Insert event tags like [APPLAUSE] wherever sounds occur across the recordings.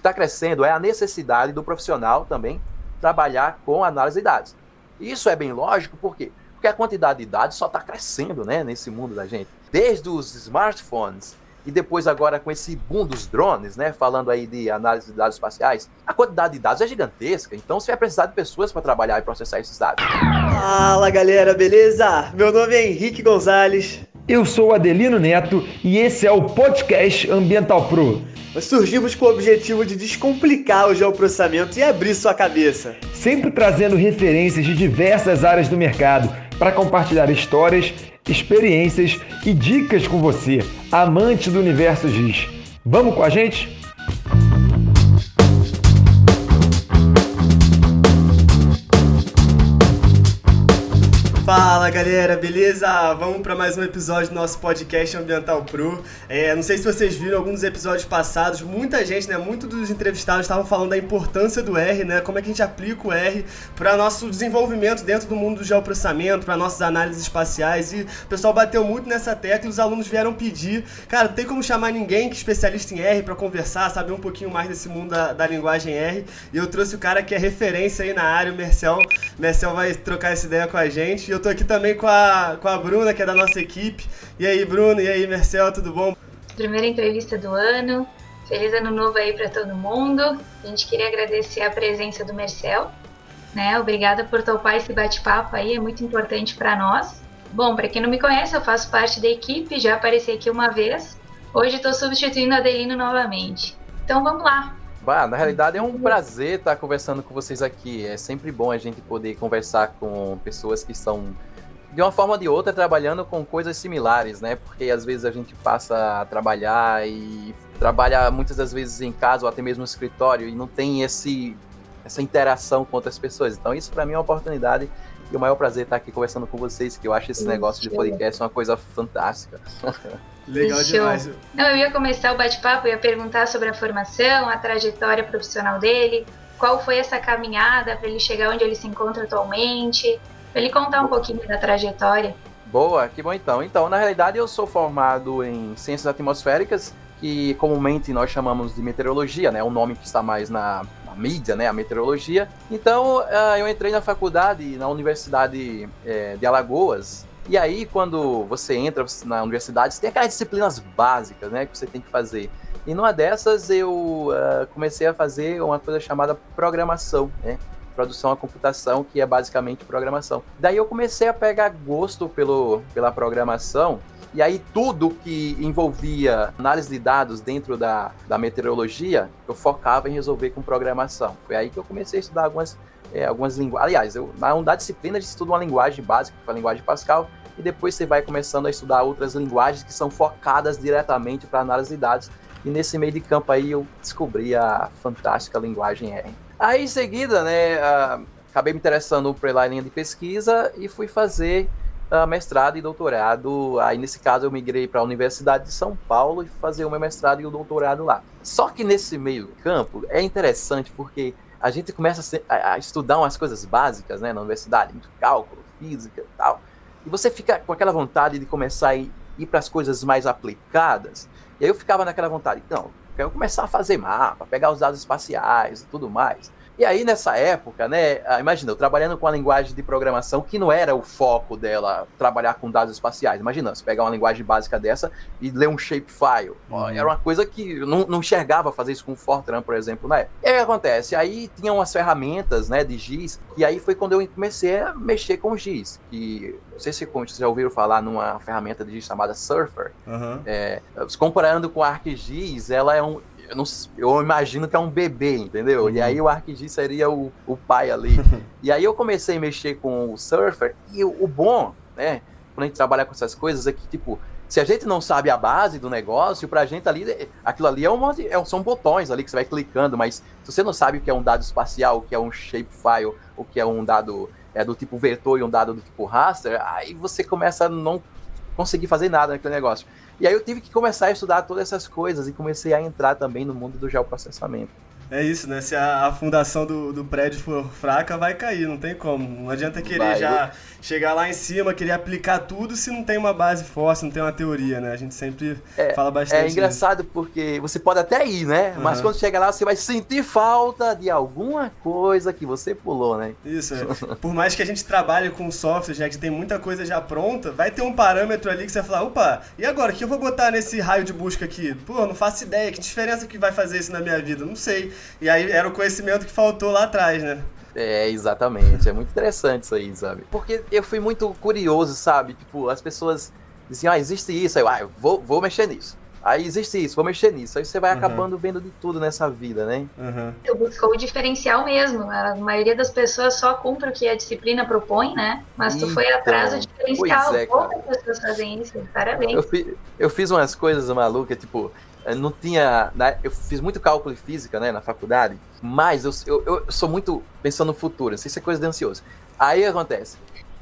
que está crescendo é a necessidade do profissional também trabalhar com análise de dados. Isso é bem lógico, por quê? Porque a quantidade de dados só está crescendo né, nesse mundo da gente. Desde os smartphones e depois agora com esse boom dos drones, né, falando aí de análise de dados espaciais, a quantidade de dados é gigantesca, então você vai precisar de pessoas para trabalhar e processar esses dados. Fala galera, beleza? Meu nome é Henrique Gonzalez. Eu sou Adelino Neto e esse é o podcast Ambiental Pro. Nós surgimos com o objetivo de descomplicar o geoprocessamento e abrir sua cabeça. Sempre trazendo referências de diversas áreas do mercado para compartilhar histórias, experiências e dicas com você, amante do universo GIS. Vamos com a gente? Fala galera, beleza? Vamos para mais um episódio do nosso podcast Ambiental Pro. É, não sei se vocês viram alguns episódios passados, muita gente, né, muitos dos entrevistados estavam falando da importância do R, né, como é que a gente aplica o R para nosso desenvolvimento dentro do mundo do geoprocessamento, para nossas análises espaciais e o pessoal bateu muito nessa tecla e os alunos vieram pedir, cara, não tem como chamar ninguém que é especialista em R para conversar, saber um pouquinho mais desse mundo da, da, linguagem R e eu trouxe o cara que é referência aí na área, o Mercel. O Mercel vai trocar essa ideia com a gente eu tô aqui também com a, com a Bruna, que é da nossa equipe. E aí, Bruno, e aí, Marcel, tudo bom? Primeira entrevista do ano. Feliz ano novo aí para todo mundo. A gente queria agradecer a presença do Marcel. Né? Obrigada por topar esse bate-papo aí, é muito importante para nós. Bom, para quem não me conhece, eu faço parte da equipe, já apareci aqui uma vez. Hoje estou substituindo a Adelino novamente. Então vamos lá. Bah, na realidade é um prazer estar conversando com vocês aqui. É sempre bom a gente poder conversar com pessoas que estão de uma forma ou de outra trabalhando com coisas similares, né? Porque às vezes a gente passa a trabalhar e trabalha muitas das vezes em casa ou até mesmo no escritório e não tem esse essa interação com outras pessoas. Então isso para mim é uma oportunidade e o maior prazer estar aqui conversando com vocês, que eu acho esse negócio de podcast uma coisa fantástica. [LAUGHS] Legal demais. Não, eu ia começar o bate-papo, ia perguntar sobre a formação, a trajetória profissional dele, qual foi essa caminhada para ele chegar onde ele se encontra atualmente, para ele contar um pouquinho da trajetória. Boa, que bom então. Então, na realidade, eu sou formado em Ciências Atmosféricas, que comumente nós chamamos de meteorologia, né? O nome que está mais na, na mídia, né? A meteorologia. Então, uh, eu entrei na faculdade, na Universidade é, de Alagoas, e aí, quando você entra na universidade, você tem aquelas disciplinas básicas, né, que você tem que fazer. E numa dessas, eu uh, comecei a fazer uma coisa chamada programação, né? Produção à computação, que é basicamente programação. Daí eu comecei a pegar gosto pelo, pela programação e aí tudo que envolvia análise de dados dentro da, da meteorologia, eu focava em resolver com programação. Foi aí que eu comecei a estudar algumas, é, algumas linguagens. Aliás, eu, na unidade de disciplina a gente estuda uma linguagem básica, que foi a linguagem Pascal, e depois você vai começando a estudar outras linguagens que são focadas diretamente para análise de dados. E nesse meio de campo aí eu descobri a fantástica linguagem R. Aí em seguida, né, uh, acabei me interessando pela linha de pesquisa e fui fazer uh, mestrado e doutorado. Aí, nesse caso, eu migrei para a Universidade de São Paulo e fazer o meu mestrado e o doutorado lá. Só que nesse meio campo é interessante porque a gente começa a, estudar umas coisas básicas né, na universidade, muito cálculo, física e tal. E você fica com aquela vontade de começar a ir, ir para as coisas mais aplicadas. E aí eu ficava naquela vontade, não, quero começar a fazer mapa, pegar os dados espaciais e tudo mais. E aí, nessa época, né, ah, imagina, eu trabalhando com a linguagem de programação que não era o foco dela trabalhar com dados espaciais. Imagina, você pegar uma linguagem básica dessa e ler um shapefile. Uhum. Era uma coisa que eu não, não enxergava fazer isso com o Fortran, por exemplo, né? E aí acontece? Aí tinham umas ferramentas, né, de GIS, e aí foi quando eu comecei a mexer com GIS, que não sei se vocês já ouviram falar numa ferramenta de GIS chamada Surfer. Uhum. É, comparando com a ArcGIS, ela é um, eu, não, eu imagino que é um bebê, entendeu? Uhum. E aí o ArcGIS seria o, o pai ali. [LAUGHS] e aí eu comecei a mexer com o Surfer, e o, o bom, né, quando a gente trabalha com essas coisas, é que, tipo, se a gente não sabe a base do negócio, pra gente ali, aquilo ali é, uma, é, são botões ali que você vai clicando, mas se você não sabe o que é um dado espacial, o que é um shapefile, o que é um dado é, do tipo vetor e um dado do tipo raster, aí você começa a não conseguir fazer nada naquele negócio. E aí eu tive que começar a estudar todas essas coisas e comecei a entrar também no mundo do geoprocessamento. É isso, né? Se a, a fundação do, do prédio for fraca, vai cair, não tem como. Não adianta querer vai, já eu... chegar lá em cima, querer aplicar tudo se não tem uma base forte, não tem uma teoria, né? A gente sempre é, fala bastante. É engraçado porque você pode até ir, né? Uhum. Mas quando chega lá, você vai sentir falta de alguma coisa que você pulou, né? Isso, é. Por mais que a gente trabalhe com software, já que tem muita coisa já pronta, vai ter um parâmetro ali que você vai falar, opa, e agora, o que eu vou botar nesse raio de busca aqui? Pô, não faço ideia, que diferença que vai fazer isso na minha vida? Não sei. E aí era o conhecimento que faltou lá atrás, né? É, exatamente. É muito interessante isso aí, sabe? Porque eu fui muito curioso, sabe? Tipo, as pessoas diziam, ah, existe isso. Aí eu, ah, eu vou, vou mexer nisso. Aí existe isso, vou mexer nisso. Aí você vai uhum. acabando vendo de tudo nessa vida, né? Uhum. Tu buscou o diferencial mesmo. A maioria das pessoas só cumpre o que a disciplina propõe, né? Mas tu foi atrás do então, diferencial. É, Poucas pessoas fazem isso. Parabéns. Eu, eu fiz umas coisas malucas, tipo, não tinha. Né, eu fiz muito cálculo e física né, na faculdade, mas eu, eu, eu sou muito pensando no futuro, assim, isso é coisa de ansioso. Aí acontece.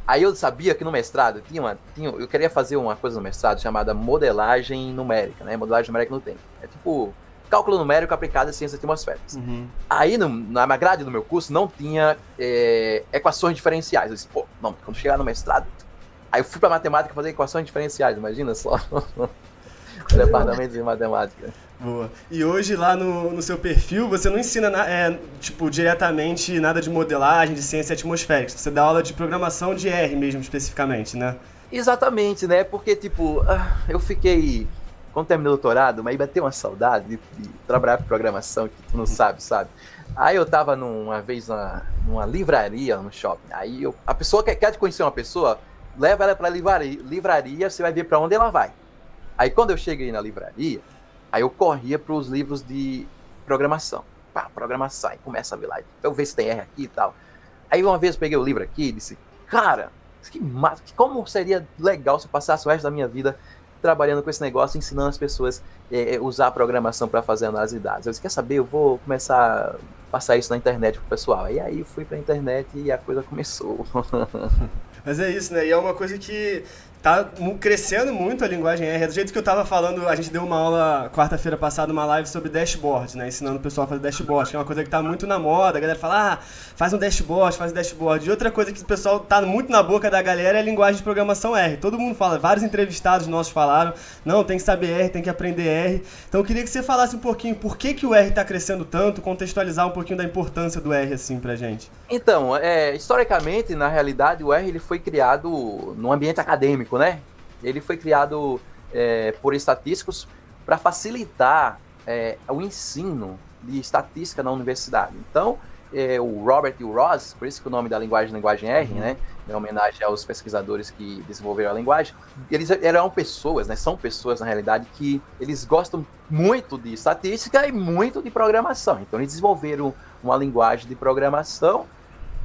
Aí eu sabia que no mestrado tinha uma. Tinha, eu queria fazer uma coisa no mestrado chamada modelagem numérica, né? Modelagem numérica no tempo. É tipo cálculo numérico aplicado em ciências atmosféricas. Uhum. Aí no, na grade do meu curso não tinha é, equações diferenciais. Eu disse, pô, não, quando chegar no mestrado. Aí eu fui para matemática fazer equações diferenciais, imagina só. [LAUGHS] Departamento de Matemática. Boa. E hoje lá no, no seu perfil você não ensina é, tipo, diretamente nada de modelagem, de ciência atmosférica. Você dá aula de programação de R mesmo, especificamente, né? Exatamente, né? Porque, tipo, ah, eu fiquei. Quando terminei o doutorado, mas bateu uma saudade de, de, trabalhar com programação que tu não sabe, sabe? Aí eu tava numa vez numa, numa livraria no shopping. Aí eu, a pessoa que quer te conhecer uma pessoa, leva ela pra livraria, livraria você vai ver para onde ela vai. Aí quando eu cheguei na livraria, aí eu corria para os livros de programação. Pá, programação, aí começa a ver lá, eu ver se tem R aqui e tal. Aí uma vez eu peguei o livro aqui e disse, cara, que massa, como seria legal se eu passasse o resto da minha vida trabalhando com esse negócio, ensinando as pessoas a é, é, usar a programação para fazer análise de dados. Eu disse, quer saber, eu vou começar a passar isso na internet pro pessoal. E aí fui pra internet e a coisa começou. [LAUGHS] Mas é isso, né? E é uma coisa que tá crescendo muito a linguagem R. É do jeito que eu tava falando, a gente deu uma aula quarta-feira passada, uma live sobre dashboard, né? Ensinando o pessoal a fazer dashboard, que é uma coisa que tá muito na moda. A galera fala, ah, faz um dashboard, faz um dashboard. E outra coisa que o pessoal tá muito na boca da galera é a linguagem de programação R. Todo mundo fala, vários entrevistados nossos falaram, não, tem que saber R, tem que aprender R. Então eu queria que você falasse um pouquinho por que, que o R tá crescendo tanto, contextualizar um pouquinho da importância do R, assim, pra gente. Então, é, historicamente, na realidade, o R ele foi criado num ambiente acadêmico, né? Ele foi criado é, por estatísticos para facilitar é, o ensino de estatística na universidade. Então, é, o Robert e o Ross, por isso que o nome da linguagem é linguagem R, uhum. né? Em homenagem aos pesquisadores que desenvolveram a linguagem. Eles eram pessoas, né? São pessoas, na realidade, que eles gostam muito de estatística e muito de programação. Então, eles desenvolveram uma linguagem de programação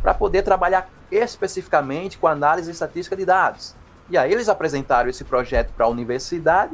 para poder trabalhar especificamente com análise estatística de dados. E aí eles apresentaram esse projeto para a universidade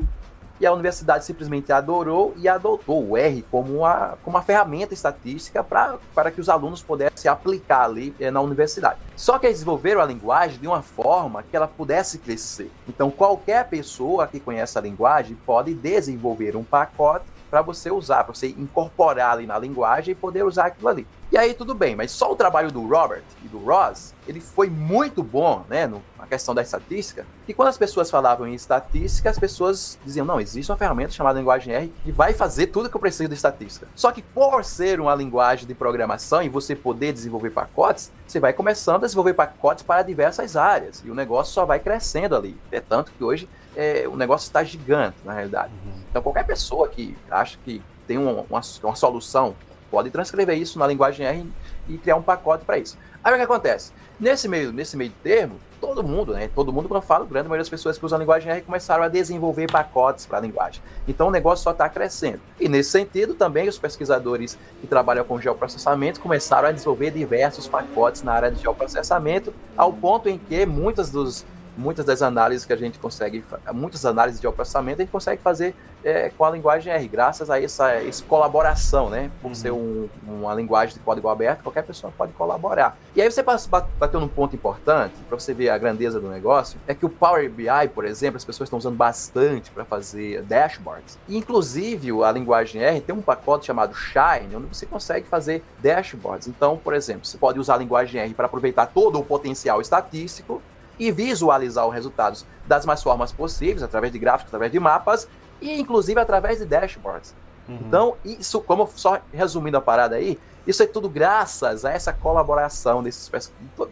e a universidade simplesmente adorou e adotou o R como uma, como uma ferramenta estatística para que os alunos pudessem aplicar ali eh, na universidade. Só que eles desenvolveram a linguagem de uma forma que ela pudesse crescer. Então, qualquer pessoa que conhece a linguagem pode desenvolver um pacote para você usar, para você incorporar ali na linguagem e poder usar aquilo ali. E aí tudo bem, mas só o trabalho do Robert e do Ross, ele foi muito bom, né, no, na questão da estatística, e quando as pessoas falavam em estatística, as pessoas diziam, não, existe uma ferramenta chamada linguagem R que vai fazer tudo que eu preciso de estatística. Só que por ser uma linguagem de programação e você poder desenvolver pacotes, você vai começando a desenvolver pacotes para diversas áreas, e o negócio só vai crescendo ali. É tanto que hoje é, o negócio está gigante, na realidade. Uhum. Então qualquer pessoa que acha que tem uma, uma, uma solução pode transcrever isso na linguagem R e criar um pacote para isso. Aí o que acontece? Nesse meio, nesse meio termo, todo mundo, né? Todo mundo, quando eu falo, grande maioria das pessoas que usam a linguagem R começaram a desenvolver pacotes para a linguagem. Então o negócio só está crescendo. E nesse sentido, também os pesquisadores que trabalham com geoprocessamento começaram a desenvolver diversos pacotes na área de geoprocessamento, ao ponto em que muitas dos muitas das análises que a gente consegue, muitas análises de processamento a gente consegue fazer é, com a linguagem R, graças a essa, essa colaboração, né? Por uhum. ser um, uma linguagem de código aberto, qualquer pessoa pode colaborar. E aí você bateu num ponto importante, para você ver a grandeza do negócio, é que o Power BI, por exemplo, as pessoas estão usando bastante para fazer dashboards. E, inclusive, a linguagem R tem um pacote chamado Shine, onde você consegue fazer dashboards. Então, por exemplo, você pode usar a linguagem R para aproveitar todo o potencial estatístico e visualizar os resultados das mais formas possíveis, através de gráficos, através de mapas e inclusive através de dashboards. Uhum. Então, isso, como só resumindo a parada aí, isso é tudo graças a essa colaboração desses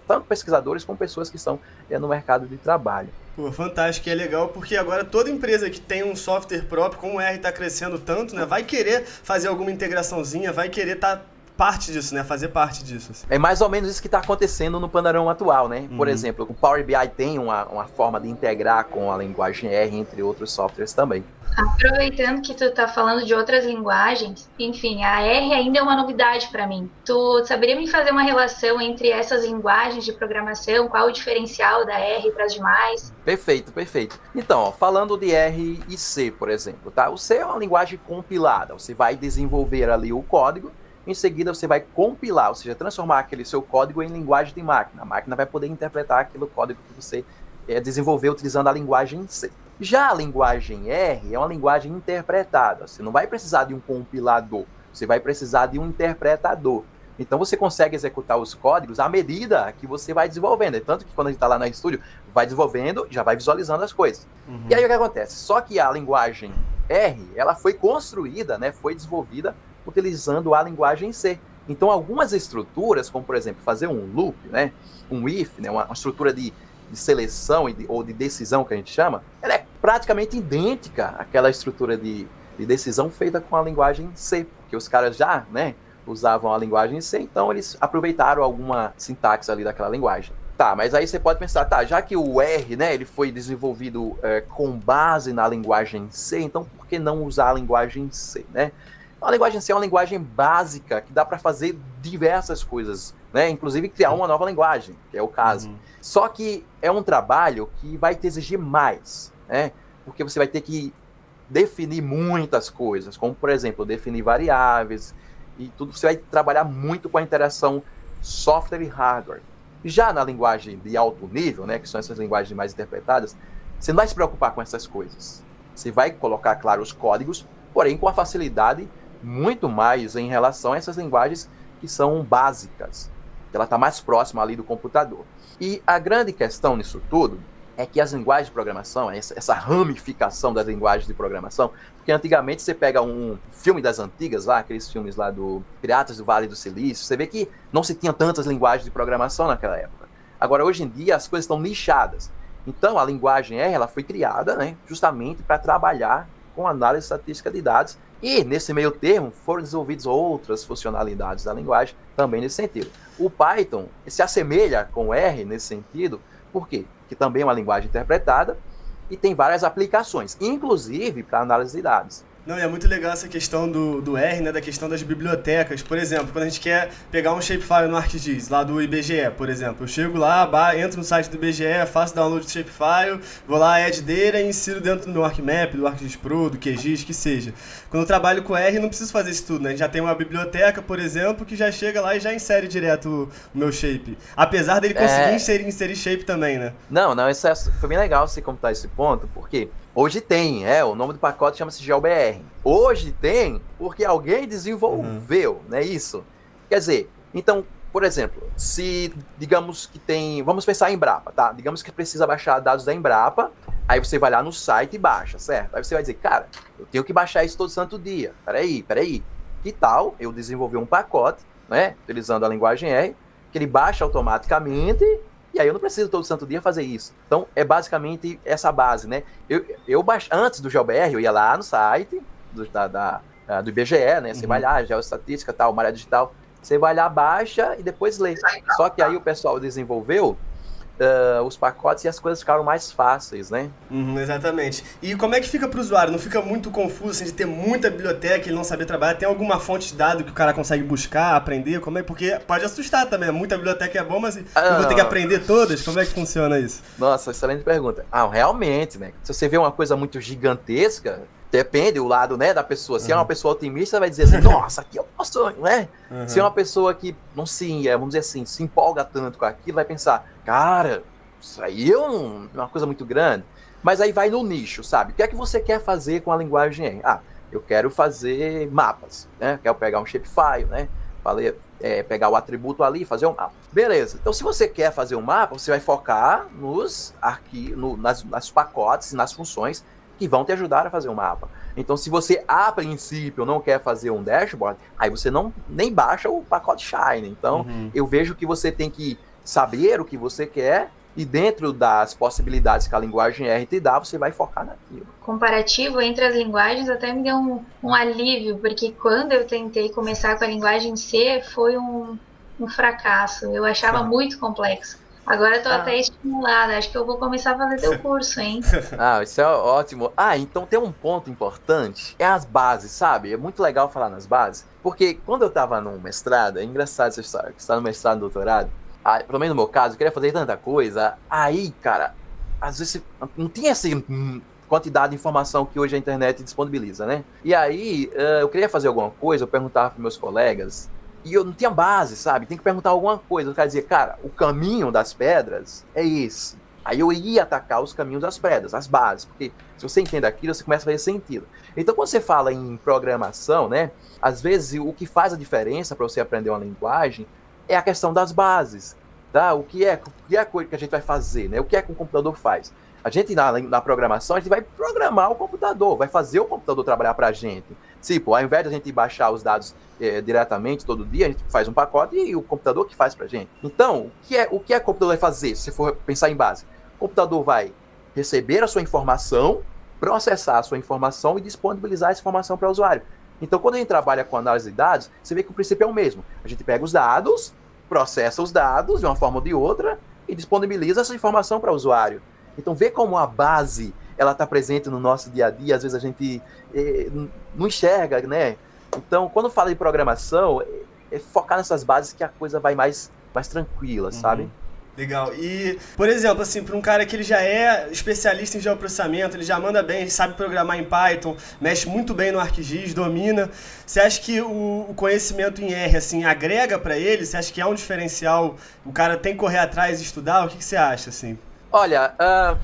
tanto pesquisadores como pessoas que estão é, no mercado de trabalho. Pô, fantástico, e é legal porque agora toda empresa que tem um software próprio, como o R está crescendo tanto, né, vai querer fazer alguma integraçãozinha, vai querer estar tá parte disso, né? Fazer parte disso. Assim. É mais ou menos isso que está acontecendo no panorama atual, né? Por uhum. exemplo, o Power BI tem uma, uma forma de integrar com a linguagem R, entre outros softwares também. Aproveitando que tu está falando de outras linguagens, enfim, a R ainda é uma novidade para mim. Tu saberia me fazer uma relação entre essas linguagens de programação? Qual o diferencial da R para as demais? Perfeito, perfeito. Então, ó, falando de R e C, por exemplo, tá? O C é uma linguagem compilada. Você vai desenvolver ali o código em seguida, você vai compilar, ou seja, transformar aquele seu código em linguagem de máquina. A máquina vai poder interpretar aquele código que você é, desenvolveu utilizando a linguagem C. Já a linguagem R é uma linguagem interpretada. Você não vai precisar de um compilador, você vai precisar de um interpretador. Então você consegue executar os códigos à medida que você vai desenvolvendo. É tanto que quando a gente está lá no estúdio, vai desenvolvendo, já vai visualizando as coisas. Uhum. E aí o que acontece? Só que a linguagem R, ela foi construída, né, foi desenvolvida utilizando a linguagem C. Então, algumas estruturas, como por exemplo fazer um loop, né, um if, né, uma, uma estrutura de, de seleção de, ou de decisão que a gente chama, ela é praticamente idêntica àquela estrutura de, de decisão feita com a linguagem C, porque os caras já né, usavam a linguagem C, então eles aproveitaram alguma sintaxe ali daquela linguagem. Tá, mas aí você pode pensar, tá, já que o R, né, ele foi desenvolvido é, com base na linguagem C, então por que não usar a linguagem C, né? A linguagem C é uma linguagem básica que dá para fazer diversas coisas, né? Inclusive criar uma nova linguagem, que é o caso. Uhum. Só que é um trabalho que vai te exigir mais, né? Porque você vai ter que definir muitas coisas, como por exemplo, definir variáveis e tudo. Você vai trabalhar muito com a interação software e hardware. Já na linguagem de alto nível, né, que são essas linguagens mais interpretadas, você não vai se preocupar com essas coisas. Você vai colocar, claro, os códigos, porém com a facilidade muito mais em relação a essas linguagens que são básicas, ela está mais próxima ali do computador. E a grande questão nisso tudo é que as linguagens de programação, essa, ramificação das linguagens de programação, porque antigamente você pega um filme das antigas lá, aqueles filmes lá do Piratas do Vale do Silício, você vê que não se tinha tantas linguagens de programação naquela época. Agora, hoje em dia, as coisas estão nichadas. Então, a linguagem R ela foi criada né, justamente para trabalhar com análise estatística de dados e, nesse meio termo, foram desenvolvidas outras funcionalidades da linguagem também nesse sentido. O Python se assemelha com o R nesse sentido, por quê? Que também é uma linguagem interpretada e tem várias aplicações, inclusive para análise de dados. Não, e é muito legal essa questão do, do R, né? Da questão das bibliotecas. Por exemplo, quando a gente quer pegar um shapefile no ArcGIS, lá do IBGE, por exemplo. Eu chego lá, entro no site do IBGE, faço download do shapefile, vou lá, add data e insiro dentro do meu ArcMap, do ArcGIS Pro, do QGIS, que seja. Quando eu trabalho com R, não preciso fazer isso tudo, né? Já tem uma biblioteca, por exemplo, que já chega lá e já insere direto o meu shape. Apesar dele conseguir é... inserir, inserir shape também, né? Não, não, isso é, foi bem legal você contar esse ponto, porque Hoje tem, é, o nome do pacote chama-se GeoBR. Hoje tem porque alguém desenvolveu, uhum. não é isso? Quer dizer, então, por exemplo, se digamos que tem, vamos pensar em Embrapa, tá? Digamos que precisa baixar dados da Embrapa, aí você vai lá no site e baixa, certo? Aí você vai dizer, cara, eu tenho que baixar isso todo santo dia. Peraí, peraí. Que tal eu desenvolver um pacote, né, utilizando a linguagem R, que ele baixa automaticamente e aí eu não preciso todo santo dia fazer isso. Então é basicamente essa base, né? Eu, eu antes do GeoBR, eu ia lá no site do, da, da, do IBGE, né? Você uhum. vai lá, geoestatística, tal, Maré Digital. Você vai lá, baixa e depois lê. Só que aí o pessoal desenvolveu uh, os pacotes e as coisas ficaram mais fáceis, né? Uhum, exatamente. E como é que fica para o usuário? Não fica muito confuso assim, de ter muita biblioteca e não saber trabalhar? Tem alguma fonte de dado que o cara consegue buscar, aprender? Como é? Porque pode assustar também. Muita biblioteca é bom, mas ah, eu vou ter que aprender todas? Como é que funciona isso? Nossa, excelente pergunta. Ah, realmente, né? Se você vê uma coisa muito gigantesca, Depende o lado, né, da pessoa. Se uhum. é uma uhum. pessoa otimista, vai dizer assim, [LAUGHS] nossa, aqui eu posso, né? Uhum. Se é uma pessoa que não se, é, vamos dizer assim, se empolga tanto com aquilo, vai pensar, cara, isso aí é um, uma coisa muito grande. Mas aí vai no nicho, sabe? O que é que você quer fazer com a linguagem? Ah, eu quero fazer mapas, né? Quero pegar um shapefile, né? Falei, é, pegar o atributo ali e fazer um mapa. Beleza. Então, se você quer fazer um mapa, você vai focar nos arquivos, no, nas, nas pacotes, nas funções que vão te ajudar a fazer um mapa. Então, se você a princípio não quer fazer um dashboard, aí você não nem baixa o pacote Shine. Então, uhum. eu vejo que você tem que saber o que você quer e dentro das possibilidades que a linguagem R te dá, você vai focar naquilo. Comparativo entre as linguagens até me deu um, um alívio, porque quando eu tentei começar com a linguagem C, foi um, um fracasso. Eu achava muito complexo. Agora eu tô ah. até estimulada, acho que eu vou começar a fazer teu curso, hein? [LAUGHS] ah, isso é ótimo. Ah, então tem um ponto importante, é as bases, sabe? É muito legal falar nas bases, porque quando eu tava no mestrado, é engraçado essa história, que você tá no mestrado, no doutorado, ah, pelo menos no meu caso, eu queria fazer tanta coisa, aí, cara, às vezes não tinha assim quantidade de informação que hoje a internet disponibiliza, né? E aí, uh, eu queria fazer alguma coisa, eu perguntava para meus colegas, e eu não tinha base, sabe? Tem que perguntar alguma coisa. O cara dizia, cara, o caminho das pedras é esse. Aí eu ia atacar os caminhos das pedras, as bases, porque se você entende aquilo, você começa a fazer sentido. Então, quando você fala em programação, né, às vezes o que faz a diferença para você aprender uma linguagem é a questão das bases, tá? O que é, o que é a coisa que a gente vai fazer, né? O que é que o computador faz? A gente, na, na programação, a gente vai programar o computador, vai fazer o computador trabalhar para a gente. Tipo, ao invés de a gente baixar os dados é, diretamente todo dia, a gente faz um pacote e o computador que faz pra gente. Então, o que é o que é o computador vai fazer, se for pensar em base? O computador vai receber a sua informação, processar a sua informação e disponibilizar essa informação para o usuário. Então, quando a gente trabalha com análise de dados, você vê que o princípio é o mesmo. A gente pega os dados, processa os dados de uma forma ou de outra e disponibiliza essa informação para o usuário. Então, vê como a base ela está presente no nosso dia a dia, às vezes a gente é, não enxerga, né? Então, quando fala de programação, é, é focar nessas bases que a coisa vai mais, mais tranquila, uhum. sabe? Legal. E, por exemplo, assim, para um cara que ele já é especialista em geoprocessamento, ele já manda bem, sabe programar em Python, mexe muito bem no ArcGIS, domina. Você acha que o, o conhecimento em R, assim, agrega para ele? Você acha que é um diferencial? O cara tem que correr atrás e estudar? O que, que você acha, assim? Olha, uh,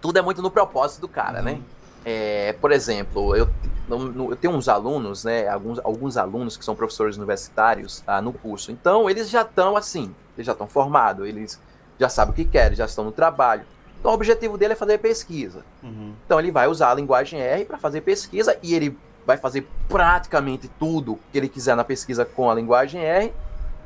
tudo é muito no propósito do cara, né? uhum. né? É, por exemplo, eu, eu, tenho uns alunos, né? Alguns, alguns alunos que são professores universitários tá, no curso. Então, eles já estão assim, eles já estão formados, eles já sabem o que querem, já estão no trabalho. Então, o objetivo dele é fazer pesquisa. Uhum. Então, ele vai usar a linguagem R para fazer pesquisa e ele vai fazer praticamente tudo que ele quiser na pesquisa com a linguagem R.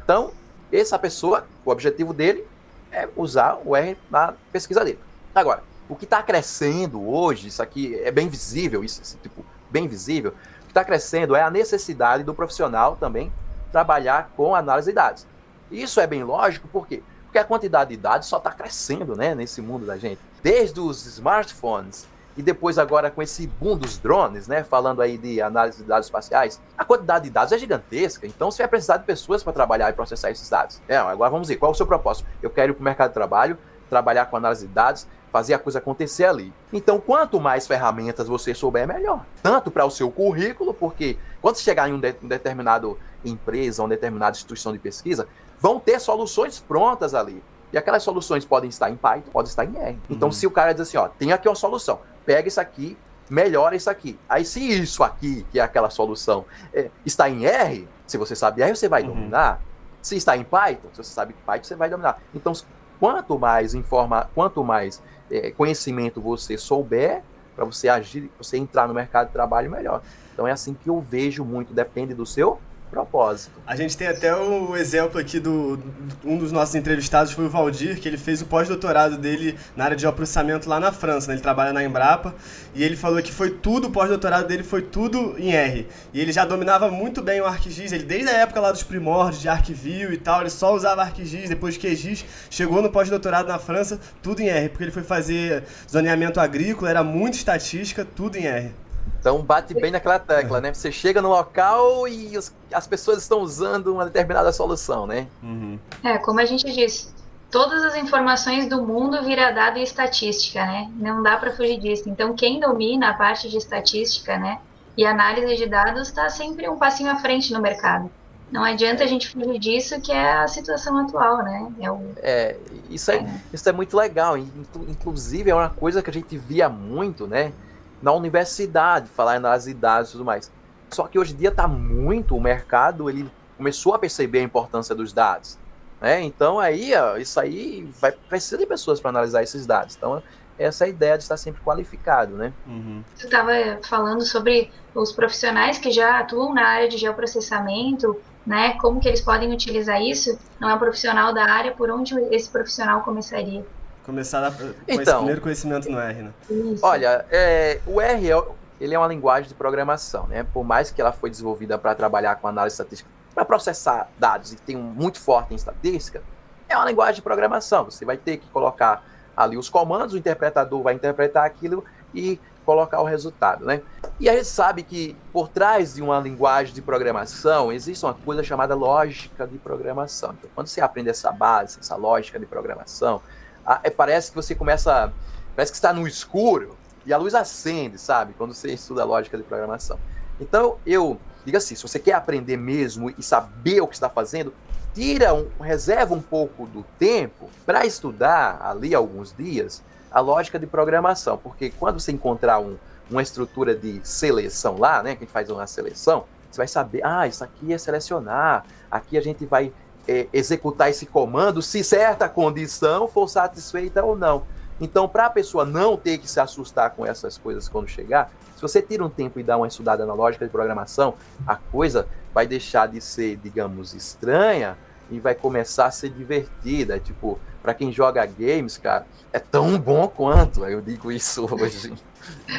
Então, essa pessoa, o objetivo dele é usar o R na pesquisa dele. Agora, o que está crescendo hoje, isso aqui é bem visível, isso, esse tipo, bem visível, o que está crescendo é a necessidade do profissional também trabalhar com análise de dados. Isso é bem lógico, por quê? Porque a quantidade de dados só está crescendo né, nesse mundo da gente. Desde os smartphones e depois agora com esse boom dos drones, né, falando aí de análise de dados espaciais, a quantidade de dados é gigantesca, então você vai precisar de pessoas para trabalhar e processar esses dados. É, agora vamos ver, qual é o seu propósito? Eu quero ir para o mercado de trabalho, trabalhar com análise de dados, fazer a coisa acontecer ali. Então, quanto mais ferramentas você souber, melhor. Tanto para o seu currículo, porque quando você chegar em um, de, um determinado empresa, uma determinada instituição de pesquisa, vão ter soluções prontas ali. E aquelas soluções podem estar em Python, podem estar em R. Então, uhum. se o cara diz assim, ó, tem aqui uma solução, pega isso aqui, melhora isso aqui. Aí, se isso aqui, que é aquela solução, é, está em R, se você sabe R, você vai uhum. dominar. Se está em Python, se você sabe Python, você vai dominar. Então, quanto mais informa, quanto mais é, conhecimento você souber, para você agir, você entrar no mercado de trabalho melhor. Então é assim que eu vejo muito, depende do seu propósito. A gente tem até o exemplo aqui do um dos nossos entrevistados foi o Valdir, que ele fez o pós-doutorado dele na área de processamento lá na França, né? Ele trabalha na Embrapa e ele falou que foi tudo, o pós-doutorado dele foi tudo em R. E ele já dominava muito bem o ArcGIS, ele desde a época lá dos primórdios de ArcView e tal, ele só usava ArcGIS, depois QGIS chegou no pós-doutorado na França, tudo em R, porque ele foi fazer zoneamento agrícola, era muito estatística, tudo em R. Então bate bem naquela tecla, né? Você chega no local e os, as pessoas estão usando uma determinada solução, né? Uhum. É, como a gente disse, todas as informações do mundo vira dado e estatística, né? Não dá para fugir disso. Então quem domina a parte de estatística, né? E análise de dados está sempre um passinho à frente no mercado. Não adianta a gente fugir disso, que é a situação atual, né? É, o... é isso, é, é. isso é muito legal. Inclusive, é uma coisa que a gente via muito, né? Na universidade, falar nas idades e tudo mais. Só que hoje em dia está muito, o mercado ele começou a perceber a importância dos dados. Né? Então aí, ó, isso aí vai precisar de pessoas para analisar esses dados. Então, essa é a ideia de estar sempre qualificado, né? Uhum. Você estava falando sobre os profissionais que já atuam na área de geoprocessamento, né? Como que eles podem utilizar isso? Não é um profissional da área, por onde esse profissional começaria? Começar a, com então, esse primeiro conhecimento no R, né? Olha, é, o R é, ele é uma linguagem de programação, né? Por mais que ela foi desenvolvida para trabalhar com análise estatística, para processar dados e tem um muito forte em estatística, é uma linguagem de programação. Você vai ter que colocar ali os comandos, o interpretador vai interpretar aquilo e colocar o resultado, né? E a gente sabe que por trás de uma linguagem de programação existe uma coisa chamada lógica de programação. Então, quando você aprende essa base, essa lógica de programação, é, parece que você começa. Parece que está no escuro e a luz acende, sabe? Quando você estuda lógica de programação. Então, eu diga assim: se você quer aprender mesmo e saber o que está fazendo, tira um, reserva um pouco do tempo para estudar ali alguns dias a lógica de programação, porque quando você encontrar um, uma estrutura de seleção lá, né, que a gente faz uma seleção, você vai saber, ah, isso aqui é selecionar, aqui a gente vai é, executar esse comando se certa condição for satisfeita ou não. Então, para a pessoa não ter que se assustar com essas coisas quando chegar, se você tira um tempo e dá uma estudada na lógica de programação, a coisa vai deixar de ser, digamos, estranha e vai começar a ser divertida. Tipo, para quem joga games, cara, é tão bom quanto. Eu digo isso [LAUGHS] hoje.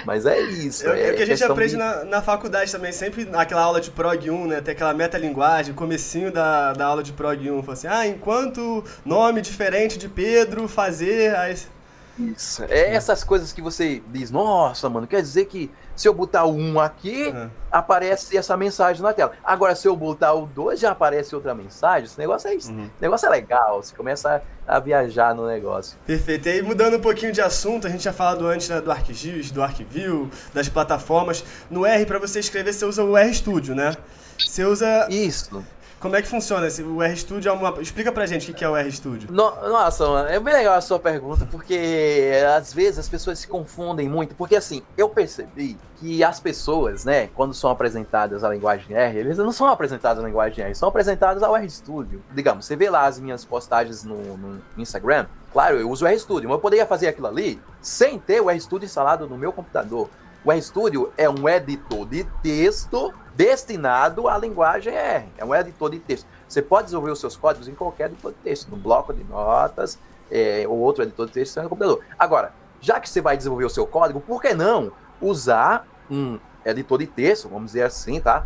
Mas é isso. É, é o que a gente aprende de... na, na faculdade também, sempre naquela aula de Prog 1, né? Tem aquela metalinguagem, comecinho da, da aula de Prog 1, fala assim, ah, enquanto nome diferente de Pedro fazer... As... Isso. É essas coisas que você diz, nossa, mano, quer dizer que se eu botar o 1 aqui, uhum. aparece essa mensagem na tela. Agora, se eu botar o 2, já aparece outra mensagem. Esse negócio é, uhum. negócio é legal, você começa a, a, viajar no negócio. Perfeito. E aí, mudando um pouquinho de assunto, a gente já falado antes né, do ArcGIS, do ArcView, das plataformas. No R, para você escrever, você usa o RStudio, né? Você usa. Isso. Como é que funciona? O RStudio é uma... Explica pra gente o que é o RStudio. No, nossa, é bem legal a sua pergunta, porque às vezes as pessoas se confundem muito. Porque assim, eu percebi que as pessoas, né, quando são apresentadas à linguagem R, eles não são apresentadas à linguagem R, são apresentadas ao RStudio. Digamos, você vê lá as minhas postagens no, no Instagram, claro, eu uso o RStudio, mas eu poderia fazer aquilo ali sem ter o RStudio instalado no meu computador. O RStudio é um editor de texto destinado à linguagem R. É um editor de texto. Você pode desenvolver os seus códigos em qualquer editor de texto, no bloco de notas é, ou outro editor de texto no computador. Agora, já que você vai desenvolver o seu código, por que não usar um editor de texto, vamos dizer assim, tá?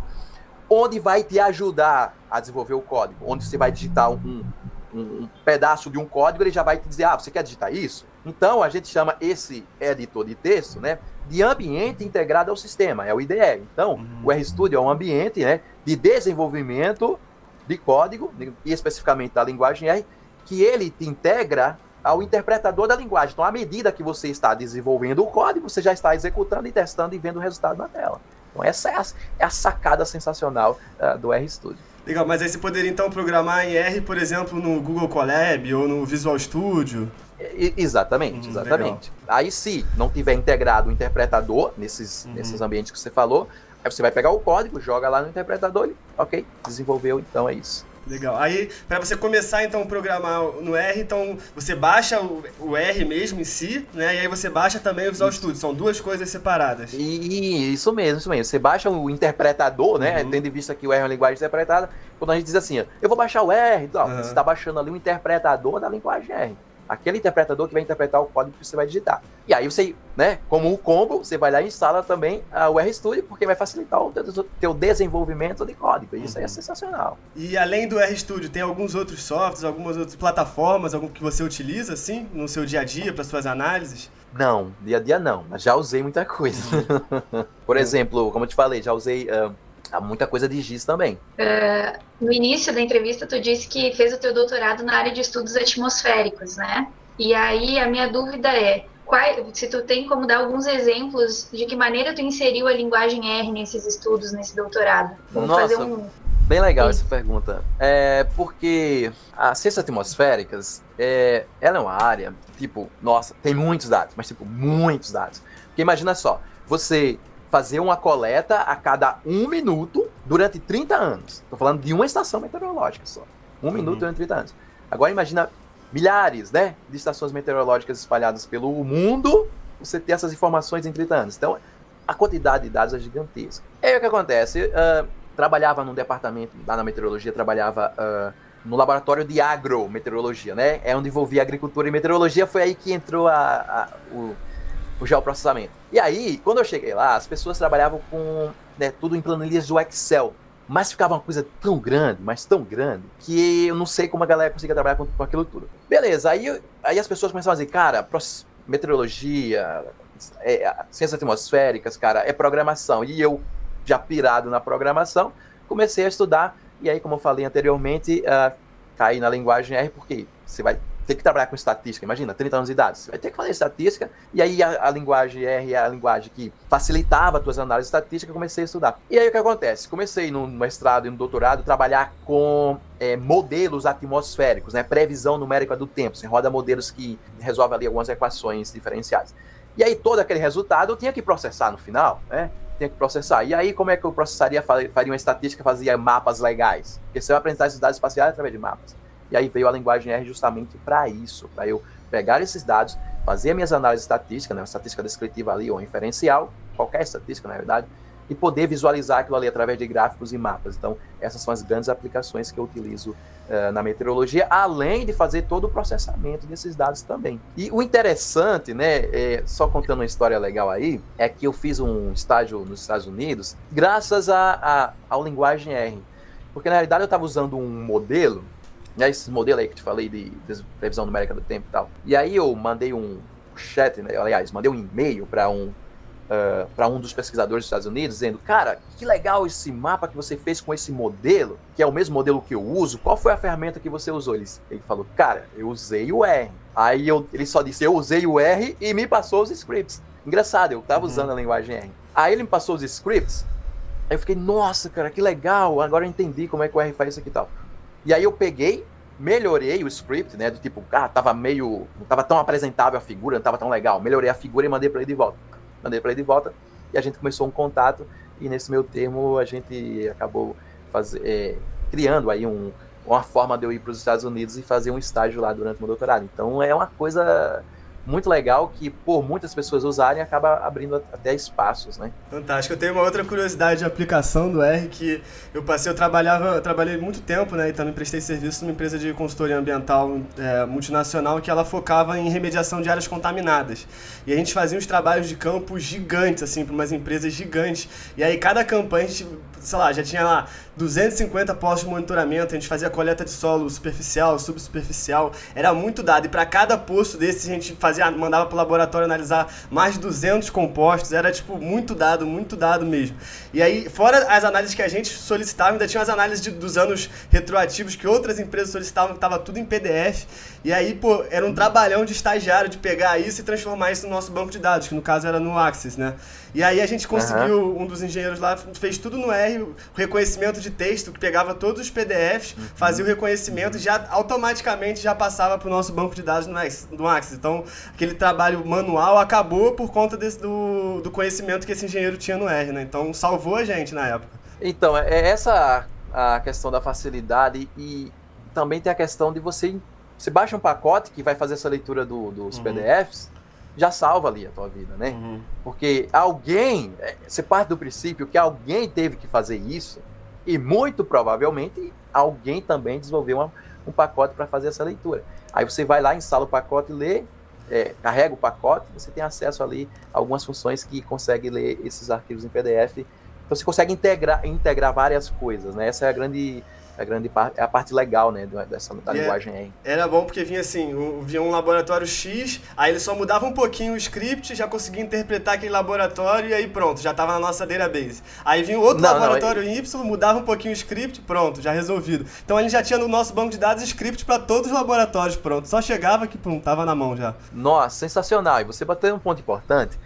Onde vai te ajudar a desenvolver o código, onde você vai digitar um, um, pedaço de um código, ele já vai te dizer, ah, você quer digitar isso? Então, a gente chama esse editor de texto, né, de ambiente integrado ao sistema, é o IDE. Então, uhum. o RStudio é um ambiente né, de desenvolvimento de código, e especificamente da linguagem R, que ele te integra ao interpretador da linguagem. Então, à medida que você está desenvolvendo o código, você já está executando e testando e vendo o resultado na tela. Então, essa é a, é a sacada sensacional uh, do RStudio. Legal, mas aí você poderia então programar em R, por exemplo, no Google Colab ou no Visual Studio? Exatamente, hum, exatamente. Legal. Aí se não tiver integrado o interpretador nesses, uhum. nesses ambientes que você falou, aí você vai pegar o código, joga lá no interpretador e, ok, desenvolveu, então é isso. Legal. Aí, para você começar então a programar no R, então você baixa o, o, R mesmo em si, né? E aí você baixa também o Visual Studio. São duas coisas separadas. E, isso mesmo, isso mesmo. Você baixa o interpretador, né? Uhum. Tendo em vista que o R é uma linguagem interpretada. Quando a gente diz assim, eu vou baixar o R, então, uhum. você está baixando ali o interpretador da linguagem R aquele interpretador que vai interpretar o código que você vai digitar. E aí você, né, como um combo, você vai lá e instala também uh, o RStudio, porque vai facilitar o teu, teu desenvolvimento de código. Isso uhum. aí é uhum. sensacional. E além do RStudio, tem alguns outros softwares, algumas outras plataformas, algum que você utiliza, assim, no seu dia a dia, para suas análises? Não, dia a dia não, mas já usei muita coisa. Uhum. [LAUGHS] Por exemplo, como eu te falei, já usei... Uh, Há muita coisa de GIS também. Uh, no início da entrevista, tu disse que fez o teu doutorado na área de estudos atmosféricos, né? E aí a minha dúvida é, qual, se tu tem como dar alguns exemplos de que maneira tu inseriu a linguagem R nesses estudos, nesse doutorado? Vamos Nossa, fazer um... bem legal essa pergunta. É porque as ciências atmosféricas, é, ela é uma área, tipo, nossa, tem muitos dados, mas tipo, muitos dados. Porque imagina só, você fazer uma coleta a cada um minuto durante 30 anos. Estou falando de uma estação meteorológica só. Um uhum. minuto durante 30 anos. Agora imagina milhares né, de estações meteorológicas espalhadas pelo mundo, você ter essas informações em 30 anos. Então, a quantidade de dados é gigantesca. E aí o que acontece? Uh, trabalhava num departamento, lá na meteorologia, trabalhava uh, no laboratório de agrometeorologia, né? É onde envolvia agricultura e meteorologia, foi aí que entrou a, a o o geoprocessamento. E aí, quando eu cheguei lá, as pessoas trabalhavam com né, tudo em planilhas do Excel. Mas ficava uma coisa tão grande, mas tão grande, que eu não sei como a galera conseguia trabalhar com, com aquilo tudo. Beleza, aí, aí as pessoas começavam a dizer, cara, meteorologia, é, ciências atmosféricas, cara, é programação. E eu, já pirado na programação, comecei a estudar. E aí, como eu falei anteriormente, uh, caí na linguagem R, porque você vai ter que trabalhar com estatística, imagina, 30 anos de idade, você vai ter que fazer estatística, e aí a, a linguagem R é a linguagem que facilitava as tuas análises estatísticas, comecei a estudar. E aí o que acontece? Comecei no mestrado e no doutorado a trabalhar com é, modelos atmosféricos, né, previsão numérica do tempo, você roda modelos que resolvem ali algumas equações diferenciais. E aí todo aquele resultado eu tinha que processar no final, né? Tinha que processar. E aí como é que eu processaria, faria uma estatística, fazia mapas legais? Porque você vai apresentar esses dados espaciais através de mapas. E aí veio a linguagem R justamente para isso, para eu pegar esses dados, fazer minhas análises estatísticas, né, estatística descritiva ali ou inferencial, qualquer estatística na verdade, e poder visualizar aquilo ali através de gráficos e mapas. Então, essas são as grandes aplicações que eu utilizo uh, na meteorologia, além de fazer todo o processamento desses dados também. E o interessante, né, é, só contando uma história legal aí, é que eu fiz um estágio nos Estados Unidos graças a, a, ao linguagem R. Porque na realidade eu estava usando um modelo né, esse modelo aí que te falei de, de previsão numérica do tempo e tal. E aí eu mandei um chat, né, aliás, mandei um e-mail para um uh, para um dos pesquisadores dos Estados Unidos dizendo, cara, que legal esse mapa que você fez com esse modelo, que é o mesmo modelo que eu uso. Qual foi a ferramenta que você usou? Ele, ele falou, cara, eu usei o R. Aí eu, ele só disse, eu usei o R e me passou os scripts. Engraçado, eu tava uhum. usando a linguagem R. Aí ele me passou os scripts. Aí eu fiquei, nossa, cara, que legal. Agora eu entendi como é que o R faz isso aqui e tal. E aí eu peguei, melhorei o script, né? Do tipo, ah, tava meio. Não tava tão apresentável a figura, não tava tão legal. Melhorei a figura e mandei para ele de volta. Mandei para ele de volta e a gente começou um contato. E nesse meio termo a gente acabou fazer, é, criando aí um, uma forma de eu ir para os Estados Unidos e fazer um estágio lá durante o meu doutorado. Então é uma coisa muito legal que, por muitas pessoas usarem, acaba abrindo até espaços, né? Fantástico. Eu tenho uma outra curiosidade de aplicação do R que eu passei, eu trabalhava, eu trabalhei muito tempo, né? Então, eu prestei serviço numa empresa de consultoria ambiental é, multinacional que ela focava em remediação de áreas contaminadas. E a gente fazia uns trabalhos de campo gigantes, assim, para umas empresas gigantes. E aí, cada campanha, a gente, sei lá, já tinha lá 250 postos de monitoramento, a gente fazia coleta de solo superficial, subsuperficial, era muito dado. E para cada posto desse, a gente fazia, mandava para o laboratório analisar mais de 200 compostos, era tipo muito dado, muito dado mesmo. E aí, fora as análises que a gente solicitava, ainda tinha as análises de, dos anos retroativos que outras empresas solicitavam, que estava tudo em PDF. E aí, pô, era um trabalhão de estagiário de pegar isso e transformar isso no nosso banco de dados, que no caso era no Axis, né? E aí a gente conseguiu, uhum. um dos engenheiros lá fez tudo no R, o reconhecimento de texto, que pegava todos os PDFs, uhum. fazia o reconhecimento e já automaticamente já passava para o nosso banco de dados no Axis. Então, aquele trabalho manual acabou por conta desse, do, do conhecimento que esse engenheiro tinha no R, né? Então, salvou a gente na época. Então, é, é essa a questão da facilidade e também tem a questão de você você baixa um pacote que vai fazer essa leitura do, dos uhum. PDFs, já salva ali a tua vida, né? Uhum. Porque alguém, é, você parte do princípio que alguém teve que fazer isso e muito provavelmente alguém também desenvolveu uma, um pacote para fazer essa leitura. Aí você vai lá, instala o pacote, lê, é, carrega o pacote, você tem acesso ali a algumas funções que consegue ler esses arquivos em PDF. Então você consegue integrar, integrar várias coisas, né? Essa é a grande a grande parte, é a parte legal, né, dessa da e é linguagem R. Era bom porque vinha assim, vinha um laboratório X, aí ele só mudava um pouquinho o script, já conseguia interpretar aquele laboratório e aí pronto, já estava na nossa database. Aí vinha outro não, laboratório não, Y, mudava um pouquinho o script, pronto, já resolvido. Então a gente já tinha no nosso banco de dados script para todos os laboratórios, pronto. Só chegava que pum, tava na mão já. Nossa, sensacional. E você bateu um ponto importante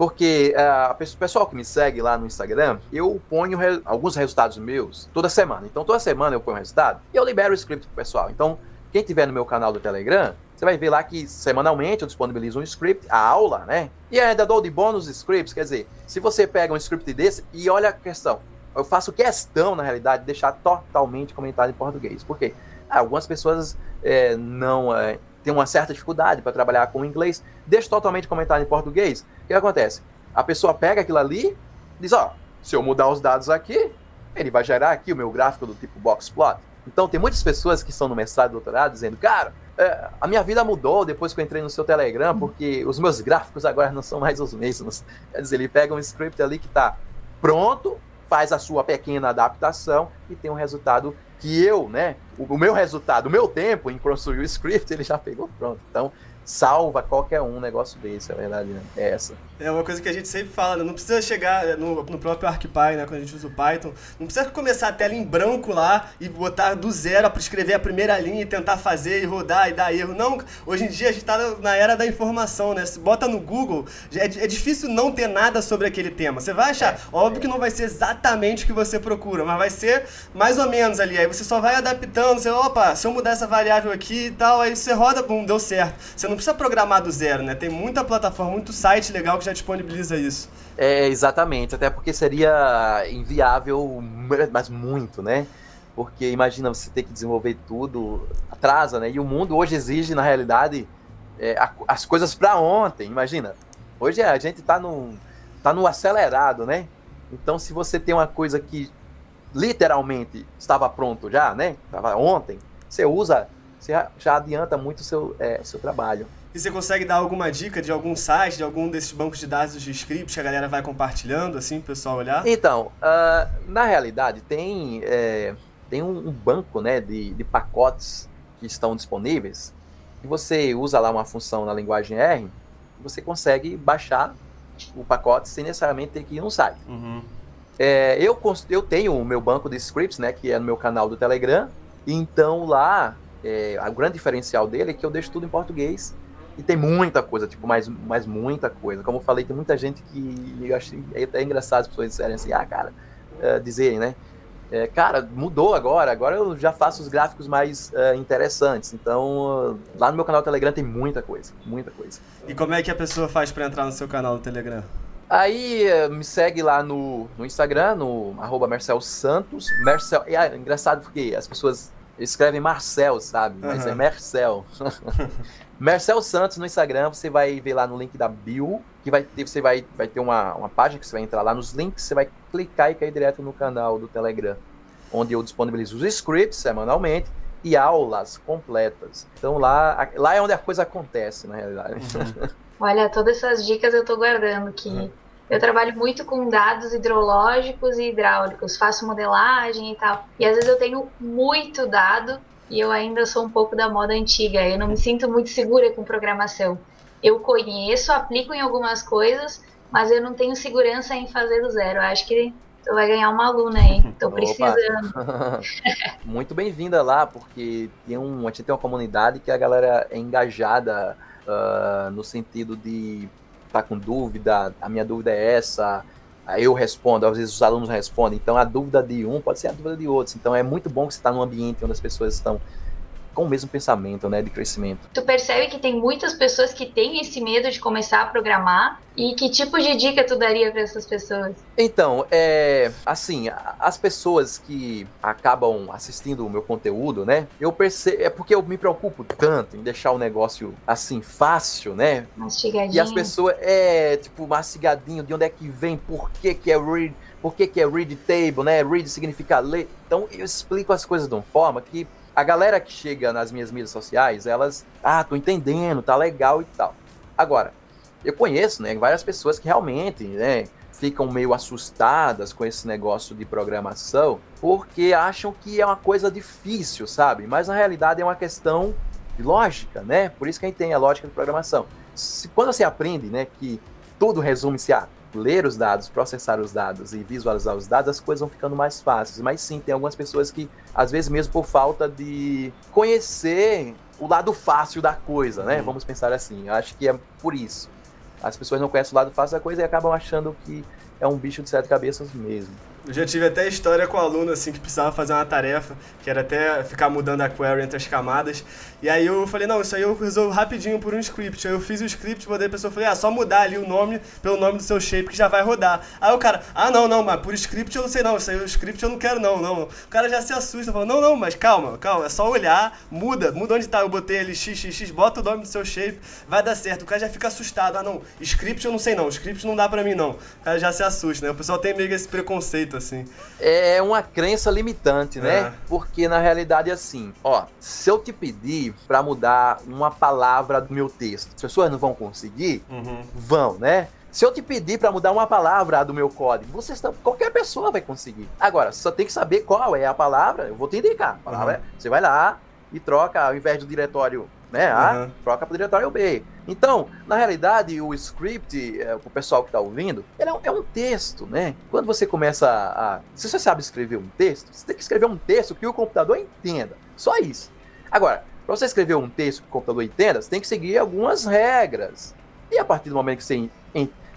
porque uh, o pessoal que me segue lá no Instagram, eu ponho re alguns resultados meus toda semana. Então, toda semana eu ponho resultado e eu libero o script pro pessoal. Então, quem tiver no meu canal do Telegram, você vai ver lá que semanalmente eu disponibilizo um script, a aula, né? E ainda dou de bônus scripts, quer dizer, se você pega um script desse e olha a questão, eu faço questão, na realidade, de deixar totalmente comentado em português. Por quê? Algumas pessoas é, não é, tem uma certa dificuldade para trabalhar com inglês, deixa totalmente comentário em português. O que acontece? A pessoa pega aquilo ali, diz, ó, se eu mudar os dados aqui, ele vai gerar aqui o meu gráfico do tipo boxplot. Então tem muitas pessoas que estão no mestrado e doutorado dizendo, cara, é, a minha vida mudou depois que eu entrei no seu Telegram, porque os meus gráficos agora não são mais os mesmos. Quer dizer, ele pega um script ali que está pronto, faz a sua pequena adaptação e tem um resultado que eu, né, o, o meu resultado, o meu tempo em construir o script, ele já pegou pronto. Então, salva qualquer um negócio desse, a verdade né? é essa. É uma coisa que a gente sempre fala, né? não precisa chegar no, no próprio ArcPy, né, quando a gente usa o Python, não precisa começar a tela em branco lá e botar do zero para escrever a primeira linha e tentar fazer e rodar e dar erro. Não, hoje em dia a gente está na era da informação, né? Se bota no Google, é, é difícil não ter nada sobre aquele tema. Você vai achar, é, óbvio que não vai ser exatamente o que você procura, mas vai ser mais ou menos ali. Aí você só vai adaptando, você, opa, se eu mudar essa variável aqui e tal, aí você roda, bum, deu certo. Você não precisa programar do zero, né? Tem muita plataforma, muito site legal que já disponibiliza isso. É, exatamente, até porque seria inviável, mas muito, né? Porque imagina você ter que desenvolver tudo, atrasa, né? E o mundo hoje exige, na realidade, é, as coisas para ontem, imagina. Hoje a gente tá no, tá no acelerado, né? Então, se você tem uma coisa que literalmente estava pronto já, né? Estava ontem, você usa, você já adianta muito o seu, é, seu trabalho. E você consegue dar alguma dica de algum site, de algum desses bancos de dados de scripts que a galera vai compartilhando, assim, pro pessoal olhar? Então, uh, na realidade, tem, é, tem um, um, banco né, de, de pacotes que estão disponíveis, e você usa lá uma função na linguagem R, você consegue baixar o pacote sem necessariamente ter que ir no site. Uhum. É, eu, eu tenho o meu banco de scripts, né, que é no meu canal do Telegram, então lá, é, o grande diferencial dele é que eu deixo tudo em português, e tem muita coisa, tipo, mais, mais muita coisa. Como eu falei, tem muita gente que eu achei até engraçado as pessoas disserem assim, ah, cara, uh, dizerem, né? É, cara, mudou agora, agora eu já faço os gráficos mais uh, interessantes. Então, uh, lá no meu canal do Telegram tem muita coisa, muita coisa. E como é que a pessoa faz para entrar no seu canal do Telegram? Aí me segue lá no, no Instagram, no arroba Marcel Santos. Marcel, é engraçado porque as pessoas escrevem Marcel, sabe? Mas uhum. é Marcel. [LAUGHS] Marcel Santos no Instagram, você vai ver lá no link da bio, que vai ter, você vai, vai ter uma, uma página que você vai entrar lá nos links, você vai clicar e cair direto no canal do Telegram, onde eu disponibilizo os scripts semanalmente e aulas completas. Então lá, lá é onde a coisa acontece, na realidade. Uhum. Olha, todas essas dicas eu estou guardando que uhum. Eu trabalho muito com dados hidrológicos e hidráulicos, faço modelagem e tal. E às vezes eu tenho muito dado e eu ainda sou um pouco da moda antiga. Eu não me sinto muito segura com programação. Eu conheço, aplico em algumas coisas, mas eu não tenho segurança em fazer do zero. Eu acho que tu vai ganhar uma aluna aí. [LAUGHS] Tô precisando. [LAUGHS] muito bem-vinda lá, porque tem um, a gente tem uma comunidade que a galera é engajada uh, no sentido de tá com dúvida, a minha dúvida é essa, eu respondo, às vezes os alunos respondem. Então a dúvida de um pode ser a dúvida de outros. Então é muito bom que você está num ambiente onde as pessoas estão com o mesmo pensamento, né, de crescimento. Tu percebe que tem muitas pessoas que têm esse medo de começar a programar e que tipo de dica tu daria para essas pessoas? Então, é, assim, as pessoas que acabam assistindo o meu conteúdo, né, eu percebo, é porque eu me preocupo tanto em deixar o negócio assim fácil, né? Mastigadinho. E as pessoas é tipo mastigadinho, de onde é que vem, por que que é read, por que que é read table, né? Read significa ler. Então eu explico as coisas de uma forma que a galera que chega nas minhas mídias sociais, elas, ah, tô entendendo, tá legal e tal. Agora, eu conheço, né, várias pessoas que realmente, né, ficam meio assustadas com esse negócio de programação, porque acham que é uma coisa difícil, sabe? Mas na realidade é uma questão de lógica, né? Por isso que a gente tem a lógica de programação. Se, quando você aprende, né, que tudo resume-se a ler os dados, processar os dados e visualizar os dados, as coisas vão ficando mais fáceis. Mas sim, tem algumas pessoas que, às vezes, mesmo por falta de conhecer o lado fácil da coisa, né? Uhum. Vamos pensar assim. Eu acho que é por isso. As pessoas não conhecem o lado fácil da coisa e acabam achando que é um bicho de sete cabeças mesmo. Eu já tive até história com aluno assim que precisava fazer uma tarefa, que era até ficar mudando a query entre as camadas. E aí eu falei, não, isso aí eu resolvo rapidinho por um script. Aí eu fiz o script, mandei a pessoa, falei, ah, só mudar ali o nome pelo nome do seu shape que já vai rodar. Aí o cara, ah, não, não, mas por script eu não sei não, isso aí o script eu não quero não, não. O cara já se assusta, fala, não, não, mas calma, calma, é só olhar, muda, muda onde tá, eu botei ali xxx, bota o nome do seu shape, vai dar certo. O cara já fica assustado, ah, não, script eu não sei não, script não dá pra mim não. O cara já se assusta, né? O pessoal tem meio esse preconceito, assim. É uma crença limitante, né? É. Porque na realidade é assim, ó, se eu te pedir para mudar uma palavra do meu texto. As pessoas não vão conseguir? Uhum. Vão, né? Se eu te pedir para mudar uma palavra do meu código, você está, qualquer pessoa vai conseguir. Agora, só tem que saber qual é a palavra. Eu vou te indicar. A palavra uhum. é, você vai lá e troca ao invés do diretório né, A, uhum. troca para o diretório B. Então, na realidade, o script, é, o pessoal que está ouvindo, é um, é um, texto, né? Quando você começa a, a, Se você sabe escrever um texto, você tem que escrever um texto que o computador entenda. Só isso. Agora, para você escrever um texto que o computador entenda, você tem que seguir algumas regras. E a partir do momento que você,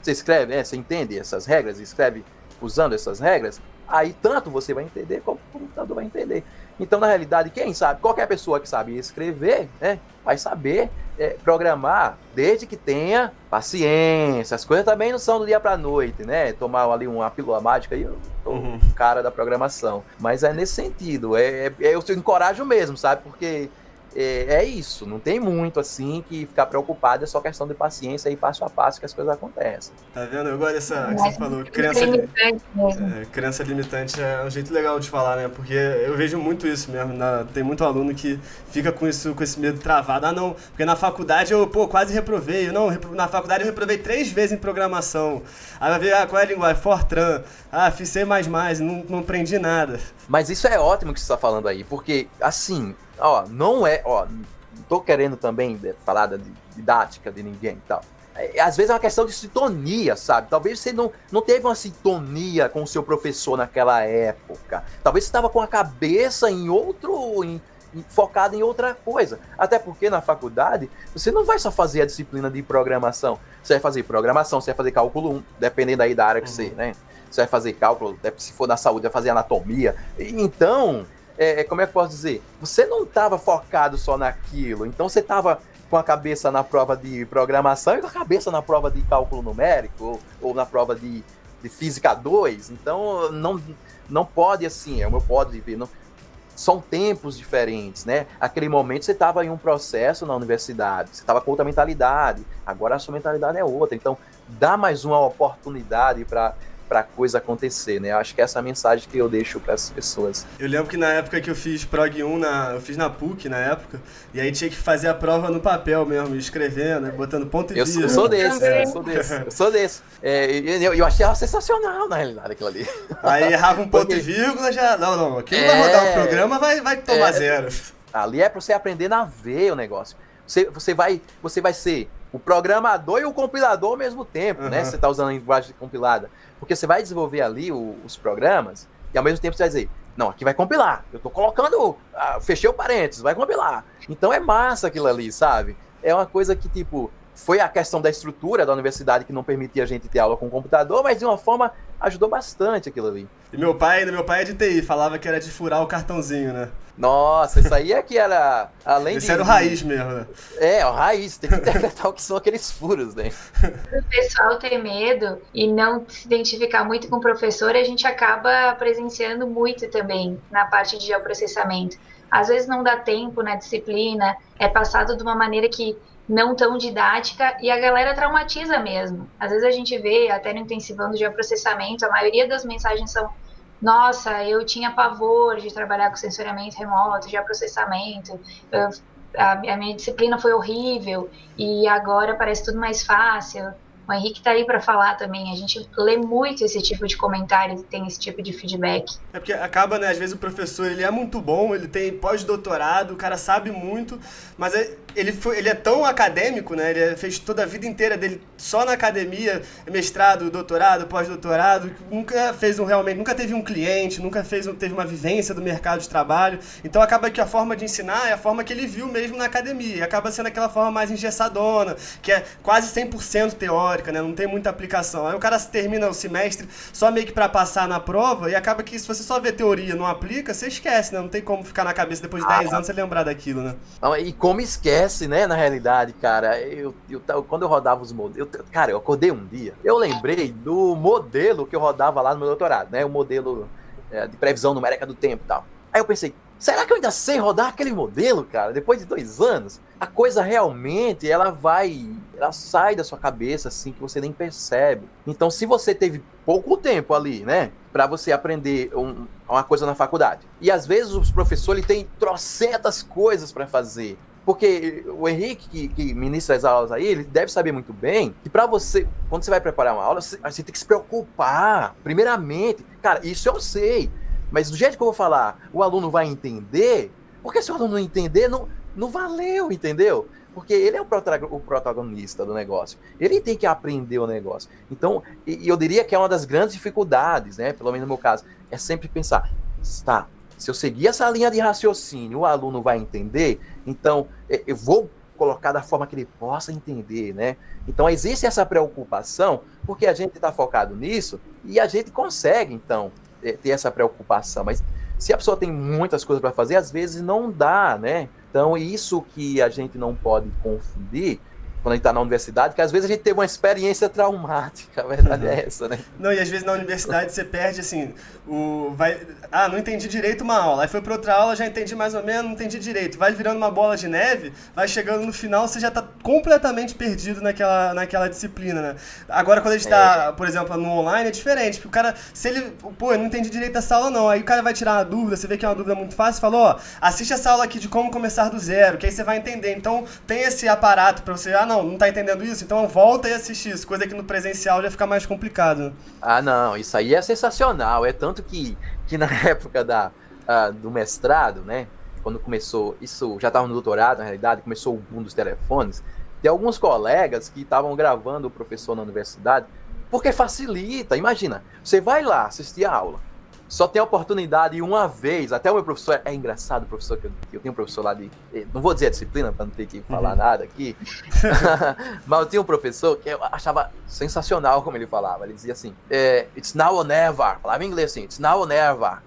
você escreve, né, você entende essas regras escreve usando essas regras, aí tanto você vai entender como o computador vai entender. Então, na realidade, quem sabe, qualquer pessoa que sabe escrever, né, vai saber é, programar, desde que tenha paciência. As coisas também não são do dia para noite, né? Tomar ali uma pílula mágica e eu sou uhum. cara da programação. Mas é nesse sentido, é, é, eu encorajo mesmo, sabe? Porque é, é, isso, não tem muito assim que ficar preocupado, é só questão de paciência e passo a passo que as coisas acontecem. Tá vendo? Eu gosto dessa que você falou, crença, é, crença limitante é um jeito legal de falar, né? Porque eu vejo muito isso mesmo, na, tem muito aluno que fica com isso, com esse medo travado. Ah, não, porque na faculdade eu, pô, quase reprovei. Não, na faculdade eu reprovei três vezes em programação. Aí vai ver, ah, qual é a linguagem? Fortran. Ah, fiz C++, não, não aprendi nada. Mas isso é ótimo que você está falando aí, porque, assim, ó, não é, ó, não tô querendo também falar da didática de ninguém e tal. É, às vezes é uma questão de sintonia, sabe? Talvez você não, não teve uma sintonia com o seu professor naquela época. Talvez você estava com a cabeça em outro. Em, focado em outra coisa. Até porque na faculdade, você não vai só fazer a disciplina de programação. Você vai fazer programação, você vai fazer cálculo 1, dependendo aí da área que uhum. você, né? Você vai fazer cálculo, se for na saúde, vai fazer anatomia. Então, é, é, como é que eu posso dizer? Você não estava focado só naquilo, então você estava com a cabeça na prova de programação e com a cabeça na prova de cálculo numérico ou, ou na prova de, de física 2. Então não, não pode assim, é o meu ponto de. Não, são tempos diferentes, né? Aquele momento você estava em um processo na universidade, você estava com outra mentalidade, agora a sua mentalidade é outra. Então, dá mais uma oportunidade para para coisa acontecer, né? Eu acho que essa é a mensagem que eu deixo para as pessoas. Eu lembro que na época que eu fiz Prog 1, na, eu fiz na PUC na época, e aí tinha que fazer a prova no papel mesmo, escrevendo, né? botando ponto e eu vírgula. Eu sou desse, é. eu sou desse, eu sou desse. É, eu, eu achei sensacional, na realidade, aquilo ali. [LAUGHS] Aí errava um ponto Porque... e vírgula, já, não, não, aqui não vai rodar o é. programa, vai, vai tomar é, zero. Ali é para você aprender na veia o negócio. Você, você, vai, você vai ser o programador e o compilador ao mesmo tempo, uhum. né? Você está usando a linguagem compilada. Porque você vai desenvolver ali o, os programas e ao mesmo tempo você vai dizer, não, aqui vai compilar. Eu estou colocando, ah, fechei o parênteses, vai compilar. Então é massa aquilo ali, sabe? É uma coisa que, tipo, foi a questão da estrutura da universidade que não permitia a gente ter aula com o computador, mas de uma forma ajudou bastante aquilo ali. E meu pai, meu pai é de TI, falava que era de furar o cartãozinho, né? Nossa, isso aí é que era. Além Esse de, era o raiz mesmo, né? É, o raiz, tem que interpretar [LAUGHS] o que são aqueles furos, né? O pessoal ter medo e não se identificar muito com o professor, a gente acaba presenciando muito também na parte de geoprocessamento. Às vezes não dá tempo na disciplina, é passado de uma maneira que não tão didática e a galera traumatiza mesmo. Às vezes a gente vê, até no intensivão do geoprocessamento, a maioria das mensagens são nossa, eu tinha pavor de trabalhar com sensoriamento remoto, de processamento, a, minha disciplina foi horrível e agora parece tudo mais fácil. O Henrique está aí para falar também. A gente lê muito esse tipo de comentário e tem esse tipo de feedback. É porque acaba, né? Às vezes o professor ele é muito bom, ele tem pós-doutorado, o cara sabe muito, mas é, ele, foi, ele é tão acadêmico, né? Ele fez toda a vida inteira dele só na academia, mestrado, doutorado, pós-doutorado, nunca fez um realmente, nunca teve um cliente, nunca fez teve uma vivência do mercado de trabalho. Então acaba que a forma de ensinar é a forma que ele viu mesmo na academia. E acaba sendo aquela forma mais engessadona, que é quase 100% teórica, né? Não tem muita aplicação. Aí o cara termina o semestre só meio que para passar na prova e acaba que se você só vê teoria não aplica, você esquece, né? Não tem como ficar na cabeça depois de 10 ah, anos você lembrar daquilo, né? E como esquece né, na realidade, cara. Eu, eu, eu quando eu rodava os modelos, eu, cara, eu acordei um dia, eu lembrei do modelo que eu rodava lá no meu doutorado, né, o modelo é, de previsão numérica do tempo e tal. Aí eu pensei, será que eu ainda sei rodar aquele modelo, cara? Depois de dois anos, a coisa realmente ela vai, ela sai da sua cabeça assim que você nem percebe. Então, se você teve pouco tempo ali, né, para você aprender um, uma coisa na faculdade, e às vezes os professores tem trocentas coisas para fazer. Porque o Henrique, que, que, ministra as aulas aí, ele deve saber muito bem que para você, quando você vai preparar uma aula, você, você, tem que se preocupar, primeiramente. Cara, isso eu sei. Mas do jeito que eu vou falar, o aluno vai entender, porque se o aluno não entender, não, não valeu, entendeu? Porque ele é o, protagonista do negócio. Ele tem que aprender o negócio. Então, e, eu diria que é uma das grandes dificuldades, né? Pelo menos no meu caso, é sempre pensar, tá, se eu seguir essa linha de raciocínio, o aluno vai entender, então é, eu vou colocar da forma que ele possa entender, né? Então existe essa preocupação, porque a gente está focado nisso e a gente consegue, então, ter essa preocupação. Mas se a pessoa tem muitas coisas para fazer, às vezes não dá, né? Então, isso que a gente não pode confundir quando a gente está na universidade, que às vezes a gente teve uma experiência traumática, a verdade é essa, né? Não, e às vezes na universidade você perde assim, o vai, ah, não entendi direito uma aula, aí foi para outra aula, já entendi mais ou menos, não entendi direito. Vai virando uma bola de neve, vai chegando no final, você já está completamente perdido naquela, naquela disciplina, né? Agora quando a gente está, é. por exemplo, no online é diferente, porque o cara, se ele, pô, eu não entendi direito essa aula não, aí o cara vai tirar uma dúvida, você vê que é uma dúvida muito fácil, falou, ó, assiste essa aula aqui de como começar do zero, que aí você vai entender. Então, tem esse aparato para você, ah, não, não, não tá entendendo isso? Então volta e assiste isso. Coisa que no presencial já fica mais complicado. Ah, não, isso aí é sensacional. É tanto que, que na [LAUGHS] época da, uh, do mestrado, né? Quando começou, isso já estava no doutorado, na realidade, começou o boom dos telefones. Tem alguns colegas que estavam gravando o professor na universidade, porque facilita. Imagina, você vai lá assistir a aula só tem a oportunidade uma vez. Até o meu professor, é engraçado, professor, que eu, eu tenho um professor lá de. Eh, não vou dizer a disciplina para não ter que falar uhum. nada aqui. [LAUGHS] mas eu tinha um professor que eu achava sensacional como ele falava. Ele dizia assim: é, It's now or never. Falava em inglês assim: It's now or never.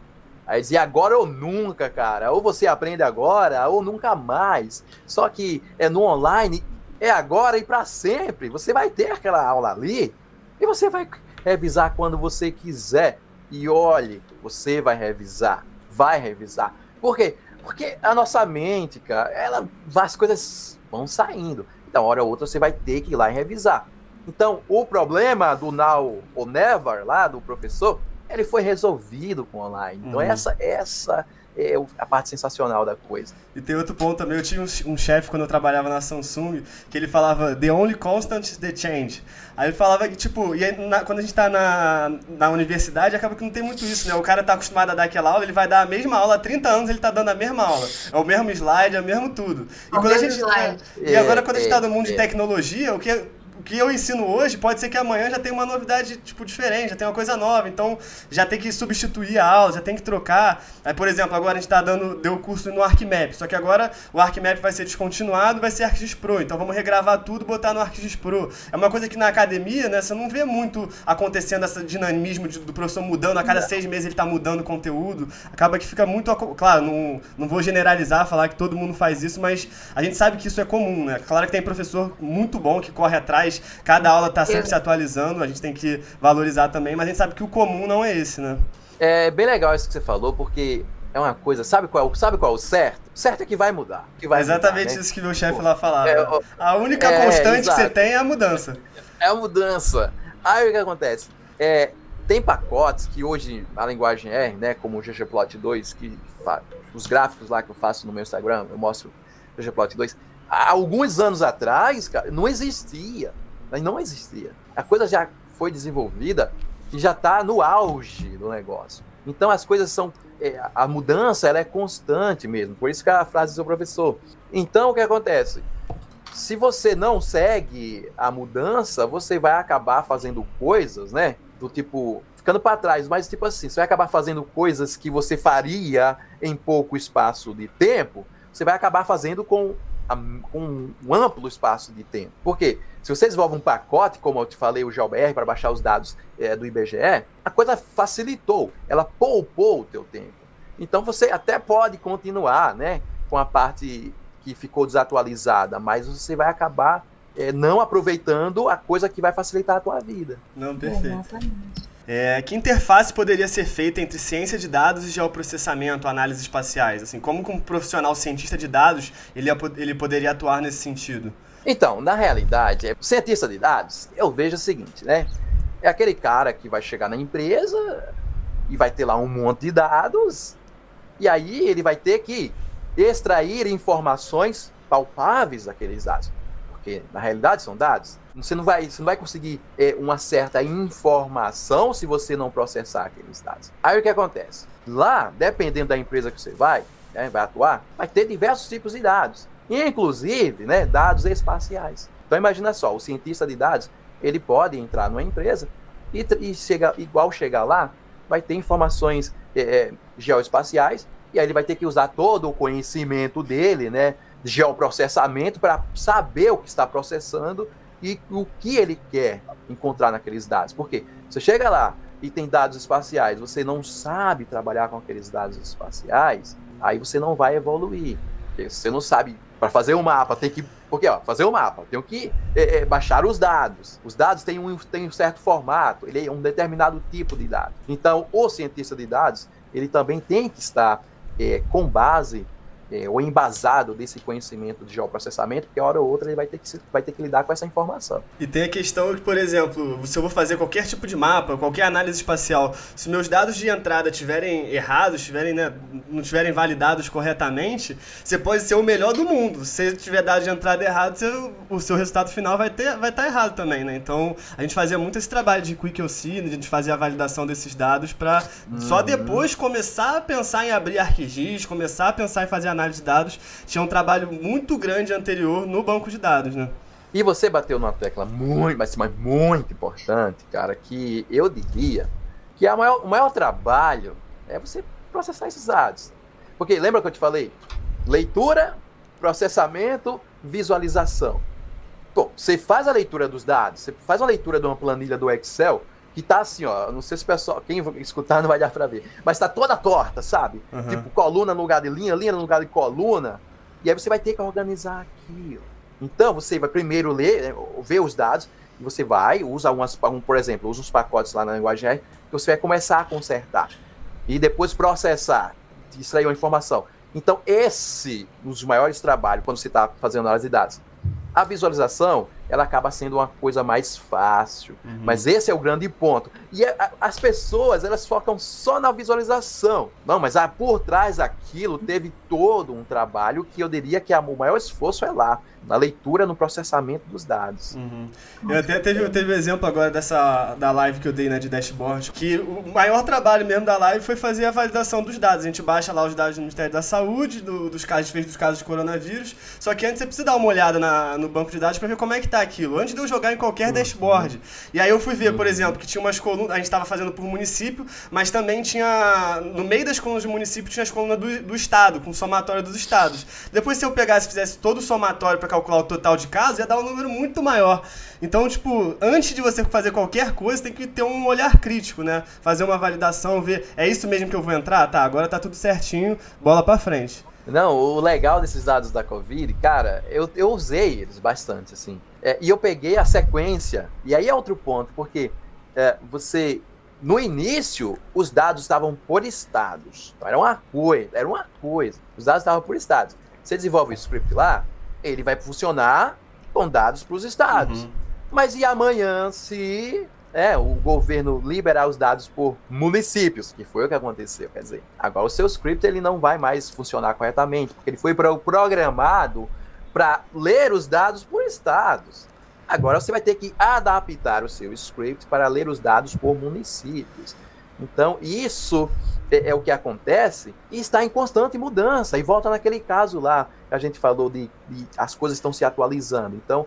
Aí dizia agora ou nunca, cara. Ou você aprende agora, ou nunca mais. Só que é no online, é agora e para sempre. Você vai ter aquela aula ali e você vai revisar quando você quiser. E olhe, você vai revisar, vai revisar. Por quê? Porque a nossa mente, cara, ela, as coisas vão saindo. Então, hora ou outra, você vai ter que ir lá e revisar. Então, o problema do now ou never lá do professor, ele foi resolvido com online. Então, uhum. essa, essa é a parte sensacional da coisa. E tem outro ponto também, eu tinha um, um chefe quando eu trabalhava na Samsung, que ele falava, the only constant is the change. Aí ele falava que, tipo, e aí, na, quando a gente tá na, na universidade, acaba que não tem muito isso, né? O cara tá acostumado a dar aquela aula, ele vai dar a mesma aula há 30 anos, ele tá dando a mesma aula. É o mesmo slide, é o mesmo tudo. E, é o quando mesmo a gente, tá, slide. e agora, quando a gente tá no mundo de tecnologia, o que que eu ensino hoje pode ser que amanhã já tenha uma novidade, tipo, diferente, já tem uma coisa nova. Então, já tem que substituir a aula, já tem que trocar. Aí, por exemplo, agora a gente tá dando, deu o curso no ArcMap, só que agora o ArcMap vai ser descontinuado, vai ser ArcGIS Pro. Então, vamos regravar tudo e botar no ArcGIS Pro. É uma coisa que na academia, né, você não vê muito acontecendo esse dinamismo de, do professor mudando, a cada seis meses ele tá mudando o conteúdo. Acaba que fica muito. Claro, não, não vou generalizar, falar que todo mundo faz isso, mas a gente sabe que isso é comum, né? Claro que tem professor muito bom que corre atrás, cada aula tá sempre se atualizando, a gente tem que valorizar também, mas a gente sabe que o comum não é esse, né? É bem legal isso que você falou, porque é uma coisa, sabe qual, sabe qual é o certo? O certo é que vai mudar. Que vai Exatamente mudar, né? isso que meu chefe lá falava. É, a única é, constante exato. que você tem é a mudança. É a mudança. Aí o que acontece? É, tem pacotes que hoje a linguagem R, né, como o ggplot 2, que os gráficos lá que eu faço no meu Instagram, eu mostro o ggplot 2. Há alguns anos atrás, cara, não existia. Não existia. A coisa já foi desenvolvida e já está no auge do negócio. Então as coisas são. É, a mudança ela é constante mesmo. Por isso que a frase do seu professor. Então o que acontece? Se você não segue a mudança, você vai acabar fazendo coisas, né? Do tipo, ficando para trás, mas tipo assim, você vai acabar fazendo coisas que você faria em pouco espaço de tempo, você vai acabar fazendo com, com um amplo espaço de tempo. Por quê? Se você desenvolve um pacote, como eu te falei, o GeoBR, para baixar os dados é, do IBGE, a coisa facilitou, ela poupou o teu tempo. Então você até pode continuar né, com a parte que ficou desatualizada, mas você vai acabar é, não aproveitando a coisa que vai facilitar a tua vida. Não, perfeito. É, que interface poderia ser feita entre ciência de dados e geoprocessamento, análises espaciais? Assim, como um profissional cientista de dados ele, ele poderia atuar nesse sentido? Então, na realidade, é, cientista de dados, eu vejo o seguinte, né? É aquele cara que vai chegar na empresa e vai ter lá um monte de dados, e aí ele vai ter que extrair informações palpáveis daqueles dados. Porque na realidade são dados. Você não vai, você não vai conseguir é, uma certa informação se você não processar aqueles dados. Aí o que acontece? Lá, dependendo da empresa que você vai, né, vai atuar, vai ter diversos tipos de dados inclusive né, dados espaciais. Então imagina só, o cientista de dados ele pode entrar numa empresa e, e chega, igual chegar lá, vai ter informações é, é, geoespaciais e aí ele vai ter que usar todo o conhecimento dele, né, geoprocessamento para saber o que está processando e o que ele quer encontrar naqueles dados. Porque você chega lá e tem dados espaciais, você não sabe trabalhar com aqueles dados espaciais, aí você não vai evoluir. Porque você não sabe para fazer um mapa, tem que. Porque, ó, fazer um mapa, tem que é, é, baixar os dados. Os dados têm um, têm um certo formato, ele é um determinado tipo de dado. Então, o cientista de dados, ele também tem que estar é, com base é, ou embasado desse conhecimento de geoprocessamento, porque hora ou outra ele vai ter, que, vai ter que lidar com essa informação. E tem a questão que, por exemplo, se eu vou fazer qualquer tipo de mapa, qualquer análise espacial, se meus dados de entrada estiverem errados, tiverem, né, não estiverem validados corretamente, você pode ser o melhor do mundo. Se tiver dado de entrada errado, você, o seu resultado final vai estar vai tá errado também, né? Então, a gente fazia muito esse trabalho de Quick OC, a gente fazia a validação desses dados para uhum. só depois começar a pensar em abrir ArcGIS, começar a pensar em fazer análise de dados, tinha um trabalho muito grande anterior no banco de dados, né? E você bateu numa tecla muito, mas, mas muito importante, cara, que eu diria que a maior, o maior trabalho é você processar esses dados. Porque lembra que eu te falei? Leitura, processamento, visualização. Bom, você faz a leitura dos dados, você faz a leitura de uma planilha do Excel, que tá assim, ó. Não sei se o pessoal, quem escutar não vai dar pra ver. Mas tá toda torta, sabe? Uhum. Tipo, coluna no lugar de linha, linha no lugar de coluna. E aí você vai ter que organizar aquilo. Então, você vai primeiro ler, né, ver os dados, e você vai, usa umas, um, por exemplo, usa uns pacotes lá na linguagem R, que você vai começar a consertar. E depois processar, extrair uma informação. Então, esse, um dos maiores trabalhos, quando você está fazendo análise de dados. A visualização ela acaba sendo uma coisa mais fácil. Uhum. Mas esse é o grande ponto. E a, as pessoas, elas focam só na visualização. Não, mas ah, por trás daquilo teve todo um trabalho que eu diria que a, o maior esforço é lá na leitura, no processamento dos dados. Uhum. Eu até teve, teve um exemplo agora dessa da live que eu dei né, de dashboard, que o maior trabalho mesmo da live foi fazer a validação dos dados. A gente baixa lá os dados do Ministério da Saúde, do, dos casos, fez dos casos de coronavírus. Só que antes você precisa dar uma olhada na, no banco de dados para ver como é que está tá aquilo, antes de eu jogar em qualquer uhum. dashboard. E aí eu fui ver, por exemplo, que tinha umas colunas, a gente estava fazendo por município, mas também tinha, no meio das colunas do município, tinha as colunas do, do estado, com somatório dos estados. Depois, se eu pegasse e fizesse todo o somatório para calcular o total de casos, ia dar um número muito maior. Então, tipo, antes de você fazer qualquer coisa, tem que ter um olhar crítico, né? Fazer uma validação, ver, é isso mesmo que eu vou entrar? Tá, agora tá tudo certinho, bola para frente. Não, o legal desses dados da Covid, cara, eu, eu usei eles bastante, assim. É, e eu peguei a sequência, e aí é outro ponto, porque é, você, no início, os dados estavam por estados. Então, era uma coisa, era uma coisa. Os dados estavam por estados. Você desenvolve o script lá, ele vai funcionar com dados para os estados. Uhum. Mas e amanhã se é, o governo liberar os dados por municípios, que foi o que aconteceu, quer dizer. Agora o seu script ele não vai mais funcionar corretamente, porque ele foi programado para ler os dados por estados. Agora você vai ter que adaptar o seu script para ler os dados por municípios. Então, isso é, é, o que acontece e está em constante mudança. E volta naquele caso lá que a gente falou de, de as coisas estão se atualizando. Então,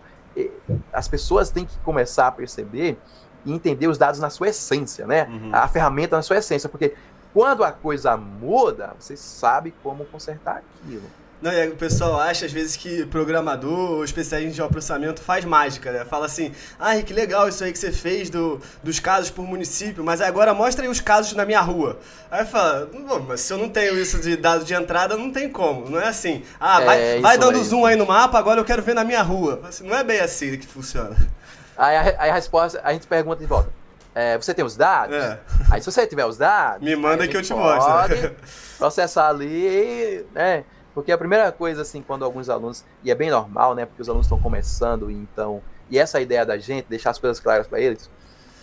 as pessoas têm que começar a perceber e entender os dados na sua essência, né? Uhum. A ferramenta na sua essência, porque quando a coisa muda, você sabe como consertar aquilo. Não, e o pessoal acha às vezes que programador ou especialista em geoprocessamento faz mágica, né? Fala assim, ah, que legal isso aí que você fez do, dos casos por município, mas agora mostra aí os casos na minha rua. Aí fala, mas se eu não tenho isso de dado de entrada, não tem como. Não é assim, ah, vai, é, vai dando zoom aí no mapa, agora eu quero ver na minha rua. Assim, não é bem assim que funciona. Aí a, aí a resposta, a gente pergunta de volta. É, você tem os dados? É. Aí se você tiver os dados. Me manda que eu te mostro. [LAUGHS] processar ali, né? Porque a primeira coisa, assim, quando alguns alunos. E é bem normal, né? Porque os alunos estão começando, então. E essa ideia da gente, deixar as coisas claras para eles.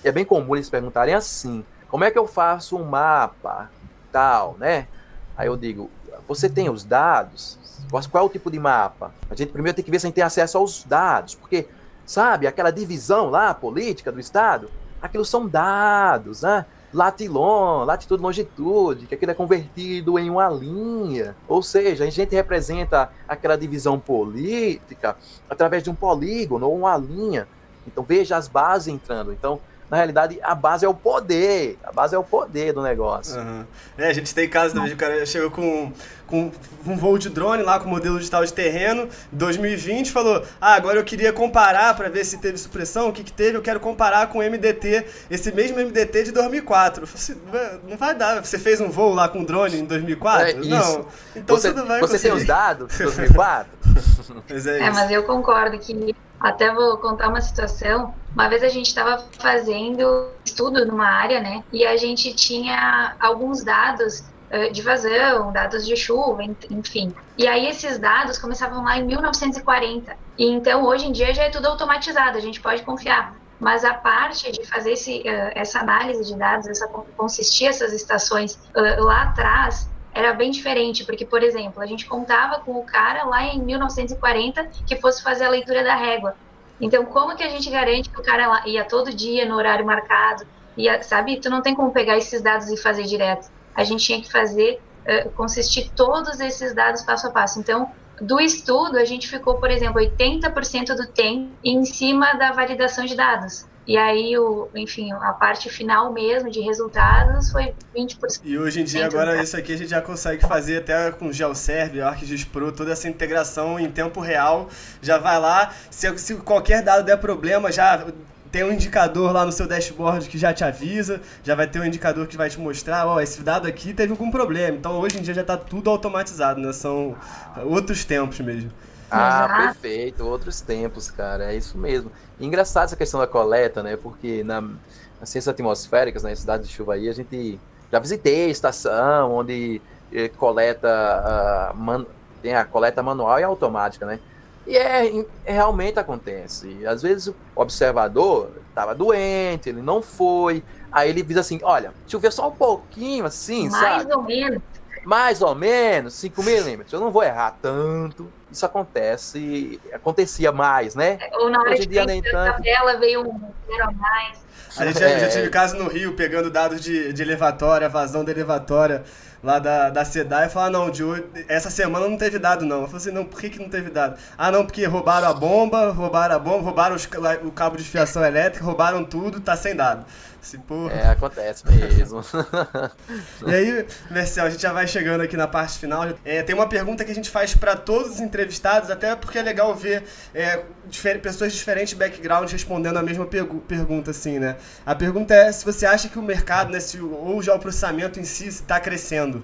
É bem comum eles perguntarem assim: como é que eu faço um mapa? Tal, né? Aí eu digo: você tem os dados? Qual é o tipo de mapa? A gente primeiro tem que ver se a gente tem acesso aos dados, porque sabe? Aquela divisão lá política do Estado, aquilo são dados, né? Latilon, latitude, longitude, que aquilo é convertido em uma linha. Ou seja, a gente representa aquela divisão política através de um polígono ou uma linha. Então veja as bases entrando. Então, na realidade, a base é o poder. A base é o poder do negócio. Uhum. É, a gente tem casos também, o cara chegou com com um voo de drone lá com modelo digital de terreno, 2020, falou: "Ah, agora eu queria comparar para ver se teve supressão, o que que teve, eu quero comparar com o MDT, esse mesmo MDT de 2004". Eu falei assim, não vai dar. Você fez um voo lá com drone em 2004? É, não. Então você, você não vai Você conseguir. tem os dados de 2004? [LAUGHS] mas é, é mas eu concordo que até vou contar uma situação. Uma vez a gente estava fazendo estudo numa área, né? E a gente tinha alguns dados eh, de vazão, dados de chuva, enfim. E aí esses dados começavam lá em 1940. E então hoje em dia já é tudo automatizado, a gente pode confiar. Mas a parte de fazer esse, uh, essa análise de dados, essa consistir essas estações uh, lá atrás, era bem diferente, porque, por exemplo, a gente contava com o cara lá em 1940 que fosse fazer a leitura da régua. Então, como que a gente garante que o cara ia todo dia no horário marcado? Ia, sabe, tu não tem como pegar esses dados e fazer direto a gente tinha que fazer, uh, consistir todos esses dados passo a passo. Então, do estudo, a gente ficou, por exemplo, 80% do tempo em cima da validação de dados. E aí, o, enfim, a parte final mesmo de resultados foi 20%. E hoje em dia, agora, isso aqui a gente já consegue fazer até com GeoServe, ArcGIS Pro, toda essa integração em tempo real. Já vai lá, se, se qualquer dado der problema, já tem um indicador lá no seu dashboard que já te avisa, já vai ter um indicador que vai te mostrar, ó, oh, esse dado aqui teve algum problema. Então hoje em dia já está tudo automatizado, né? São outros tempos mesmo. Ah, perfeito, outros tempos, cara, é isso mesmo. E engraçado essa questão da coleta, né? Porque na, nas ciências atmosféricas, na né, cidade de chuva aí, a gente já visitei a estação onde eh, coleta, uh, man, tem a coleta manual e automática, né? E é, é, realmente acontece. Às vezes o observador estava doente, ele não foi. Aí ele diz assim: olha, choveu só um pouquinho assim, Mais sabe? ou menos. Mais ou menos, 5 milímetros. Eu não vou errar tanto. Isso acontece, acontecia mais, né? Ou na hora Hoje em dia nem tanto. tabela veio um zero a mais. A gente é. já, já tive caso no Rio, pegando dados de, de elevatória, vazão da elevatória lá da, da SEDAI e falar, não, de hoje, essa semana não teve dado, não. Eu falei assim, não, por que, que não teve dado? Ah, não, porque roubaram a bomba, roubaram a bomba, roubaram os, o cabo de fiação elétrica, roubaram tudo, tá sem dado. Se, É, acontece mesmo. [LAUGHS] e aí, Marcel, a gente já vai chegando aqui na parte final. É, tem uma pergunta que a gente faz para todos os entrevistados, até porque é legal ver é, difer pessoas de diferentes backgrounds respondendo a mesma pergunta, assim, né? A pergunta é se você acha que o mercado, né, se, ou já o processamento em si está crescendo.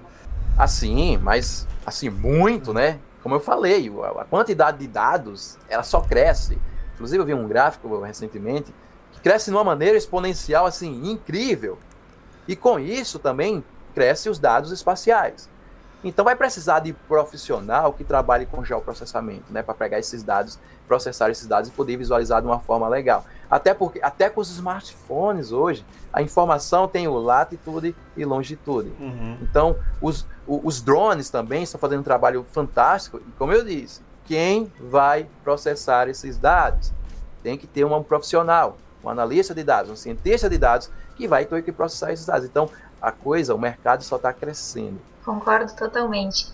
Assim, mas assim, muito, né? Como eu falei, a quantidade de dados, ela só cresce. Inclusive, eu vi um gráfico recentemente cresce de uma maneira exponencial assim incrível. E com isso também cresce os dados espaciais. Então vai precisar de profissional que trabalhe com geoprocessamento, né, para pegar esses dados, processar esses dados e poder visualizar de uma forma legal. Até porque até com os smartphones hoje, a informação tem o latitude e longitude. Uhum. Então os, os drones também estão fazendo um trabalho fantástico. E como eu disse, quem vai processar esses dados? Tem que ter um profissional um analista de dados, um cientista de dados, que vai ter que processar esses dados. Então, a coisa, o mercado só está crescendo. Concordo totalmente.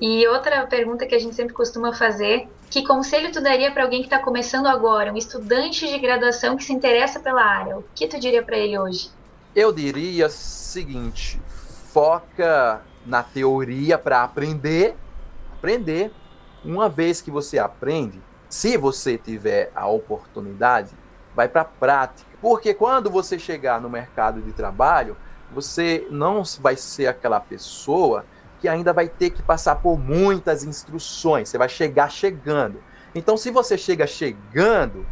E outra pergunta que a gente sempre costuma fazer: que conselho tu daria para alguém que está começando agora, um estudante de graduação que se interessa pela área? O que tu diria para ele hoje? Eu diria o seguinte: foca na teoria para aprender, aprender. Uma vez que você aprende, se você tiver a oportunidade, vai para a prática. Porque quando você chegar no mercado de trabalho, você não vai ser aquela pessoa que ainda vai ter que passar por muitas instruções. Você vai chegar chegando. Então, se você chega chegando,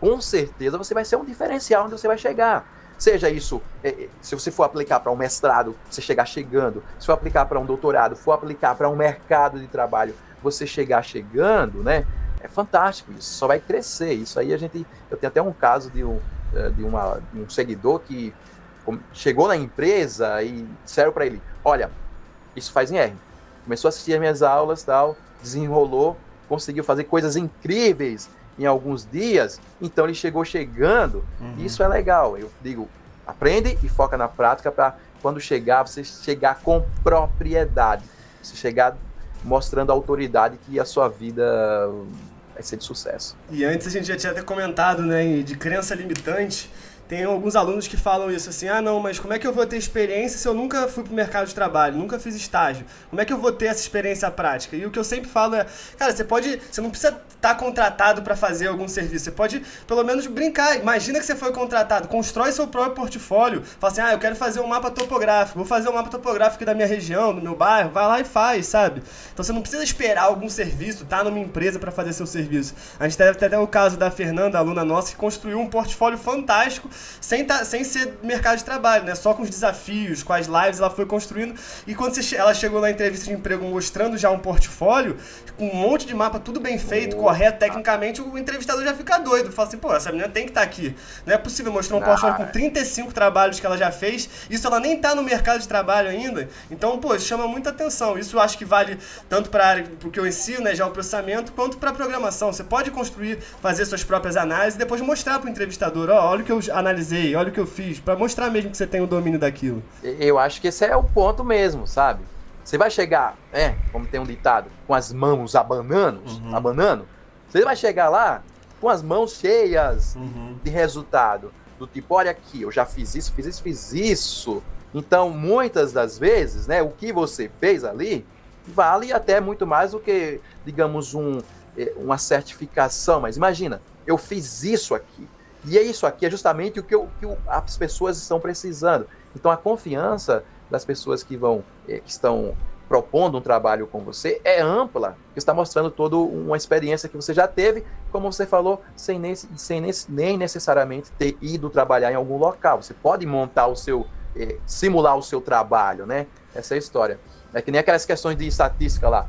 com certeza você vai ser um diferencial onde você vai chegar. Seja isso, é, é, se você for aplicar para um mestrado, você chegar chegando. Se for aplicar para um doutorado, for aplicar para um mercado de trabalho, você chegar chegando, né? É fantástico, isso só vai crescer. Isso aí a gente. Eu tenho até um caso de um, eh, de uma, de um seguidor que chegou na empresa e disseram para ele: Olha, isso faz em R. Começou a assistir as minhas aulas, tal, desenrolou, conseguiu fazer coisas incríveis em alguns dias. Então ele chegou chegando. Uhum. Isso é legal. Eu digo: aprende e foca na prática para quando chegar, você chegar com propriedade. Você chegar mostrando a autoridade que a sua vida vai ser de sucesso. E antes a gente já tinha até comentado, né, de crença limitante. Tem alguns alunos que falam isso assim: ah, não, mas como é que eu vou ter experiência se eu nunca fui pro mercado de trabalho, nunca fiz estágio? Como é que eu vou ter essa experiência prática? E o que eu sempre falo é: cara, você pode, você não precisa estar tá contratado para fazer algum serviço, você pode pelo menos brincar. Imagina que você foi contratado, constrói seu próprio portfólio, fala assim: ah, eu quero fazer um mapa topográfico, vou fazer um mapa topográfico da minha região, do meu bairro, vai lá e faz, sabe? Então você não precisa esperar algum serviço, tá numa empresa para fazer seu serviço. A gente ter até o caso da Fernanda, aluna nossa, que construiu um portfólio fantástico sem, tá, sem ser mercado de trabalho, né? Só com os desafios, com as lives, ela foi construindo. E quando você, ela chegou na entrevista de emprego mostrando já um portfólio, com um monte de mapa, tudo bem feito, oh. correto, tecnicamente, o entrevistador já fica doido. Fala assim, pô, essa menina tem que estar tá aqui. Não é possível mostrar um Não. portfólio com 35 trabalhos que ela já fez. Isso ela nem tá no mercado de trabalho ainda. Então, pô, isso chama muita atenção. Isso eu acho que vale tanto para área que eu ensino, né, já o processamento, quanto para programação. Você pode construir, fazer suas próprias análises e depois mostrar para o entrevistador, ó, oh, olha o que eu analisei, olha o que eu fiz, para mostrar mesmo que você tem o domínio daquilo. Eu acho que esse é o ponto mesmo, sabe? Você vai chegar, é, como tem um ditado, com as mãos abanando, uhum. abanando, você vai chegar lá com as mãos cheias uhum. de resultado. Do tipo, olha aqui, eu já fiz isso, fiz isso, fiz isso. Então, muitas das vezes, né, o que você fez ali vale até muito mais do que, digamos, um, eh, uma certificação. Mas imagina, eu fiz isso aqui. E é isso aqui, é justamente o que, eu, que as pessoas estão precisando. Então, a confiança das pessoas que vão, eh, que estão propondo um trabalho com você é ampla, que está mostrando toda uma experiência que você já teve, como você falou, sem, nem, sem nem necessariamente ter ido trabalhar em algum local. Você pode montar o seu, eh, simular o seu trabalho, né? Essa é a história. É que nem aquelas questões de estatística lá.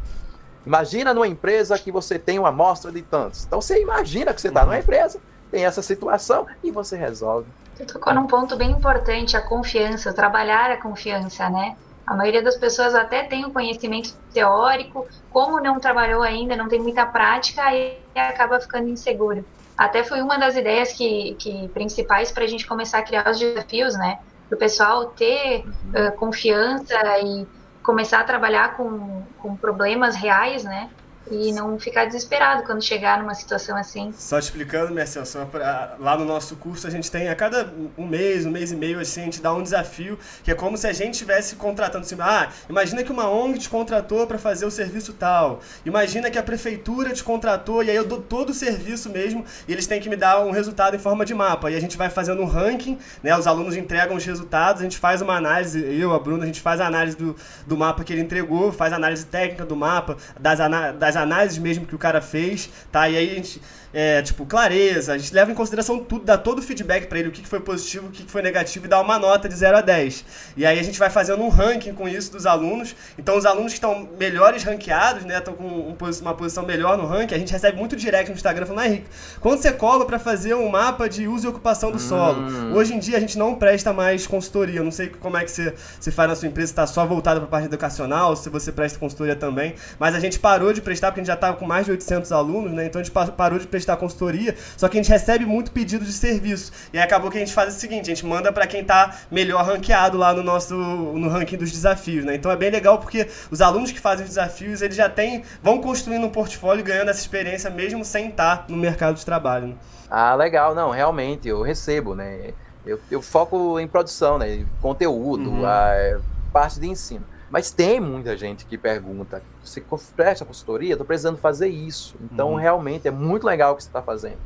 Imagina numa empresa que você tem uma amostra de tantos. Então você imagina que você está uhum. numa empresa tem essa situação e você resolve. Você tocou num ponto bem importante, a confiança, trabalhar a confiança, né? A maioria das pessoas até tem o um conhecimento teórico, como não trabalhou ainda, não tem muita prática, aí acaba ficando inseguro. Até foi uma das ideias que, que principais para a gente começar a criar os desafios, né? Para o pessoal ter uhum. uh, confiança e começar a trabalhar com, com problemas reais, né? E não ficar desesperado quando chegar numa situação assim. Só te explicando, Marcel, só pra, lá no nosso curso a gente tem a cada um mês, um mês e meio, assim, a gente dá um desafio, que é como se a gente estivesse contratando, assim, ah, imagina que uma ONG te contratou para fazer o serviço tal, imagina que a prefeitura te contratou e aí eu dou todo o serviço mesmo e eles têm que me dar um resultado em forma de mapa, e a gente vai fazendo um ranking, né, os alunos entregam os resultados, a gente faz uma análise, eu, a Bruna, a gente faz a análise do, do mapa que ele entregou, faz a análise técnica do mapa, das, das das análises mesmo que o cara fez, tá? E aí a gente é, tipo, clareza, a gente leva em consideração tudo, dá todo o feedback para ele, o que foi positivo, o que foi negativo e dá uma nota de 0 a 10. E aí a gente vai fazendo um ranking com isso dos alunos. Então os alunos que estão melhores ranqueados, né, estão com um, uma posição melhor no ranking, a gente recebe muito direct no Instagram falando, ah, Henrique, quando você cobra para fazer um mapa de uso e ocupação do solo? Hum. Hoje em dia a gente não presta mais consultoria, eu não sei como é que você, você faz na sua empresa, está só voltada para a parte educacional, se você presta consultoria também, mas a gente parou de prestar porque a gente já estava com mais de 800 alunos, né, então a gente parou de prestar prestar consultoria, só que a gente recebe muito pedido de serviço. E aí acabou que a gente faz o seguinte, a gente manda para quem está melhor ranqueado lá no nosso no ranking dos desafios, né? Então é bem legal porque os alunos que fazem os desafios, eles já têm vão construindo um portfólio, ganhando essa experiência mesmo sem estar no mercado de trabalho. Né? Ah, legal. Não, realmente eu recebo, né? Eu, eu foco em produção, né? Conteúdo, uhum. a parte de ensino. Mas tem muita gente que pergunta: você presta consultoria? Estou precisando fazer isso. Então, uhum. realmente, é muito legal o que você está fazendo.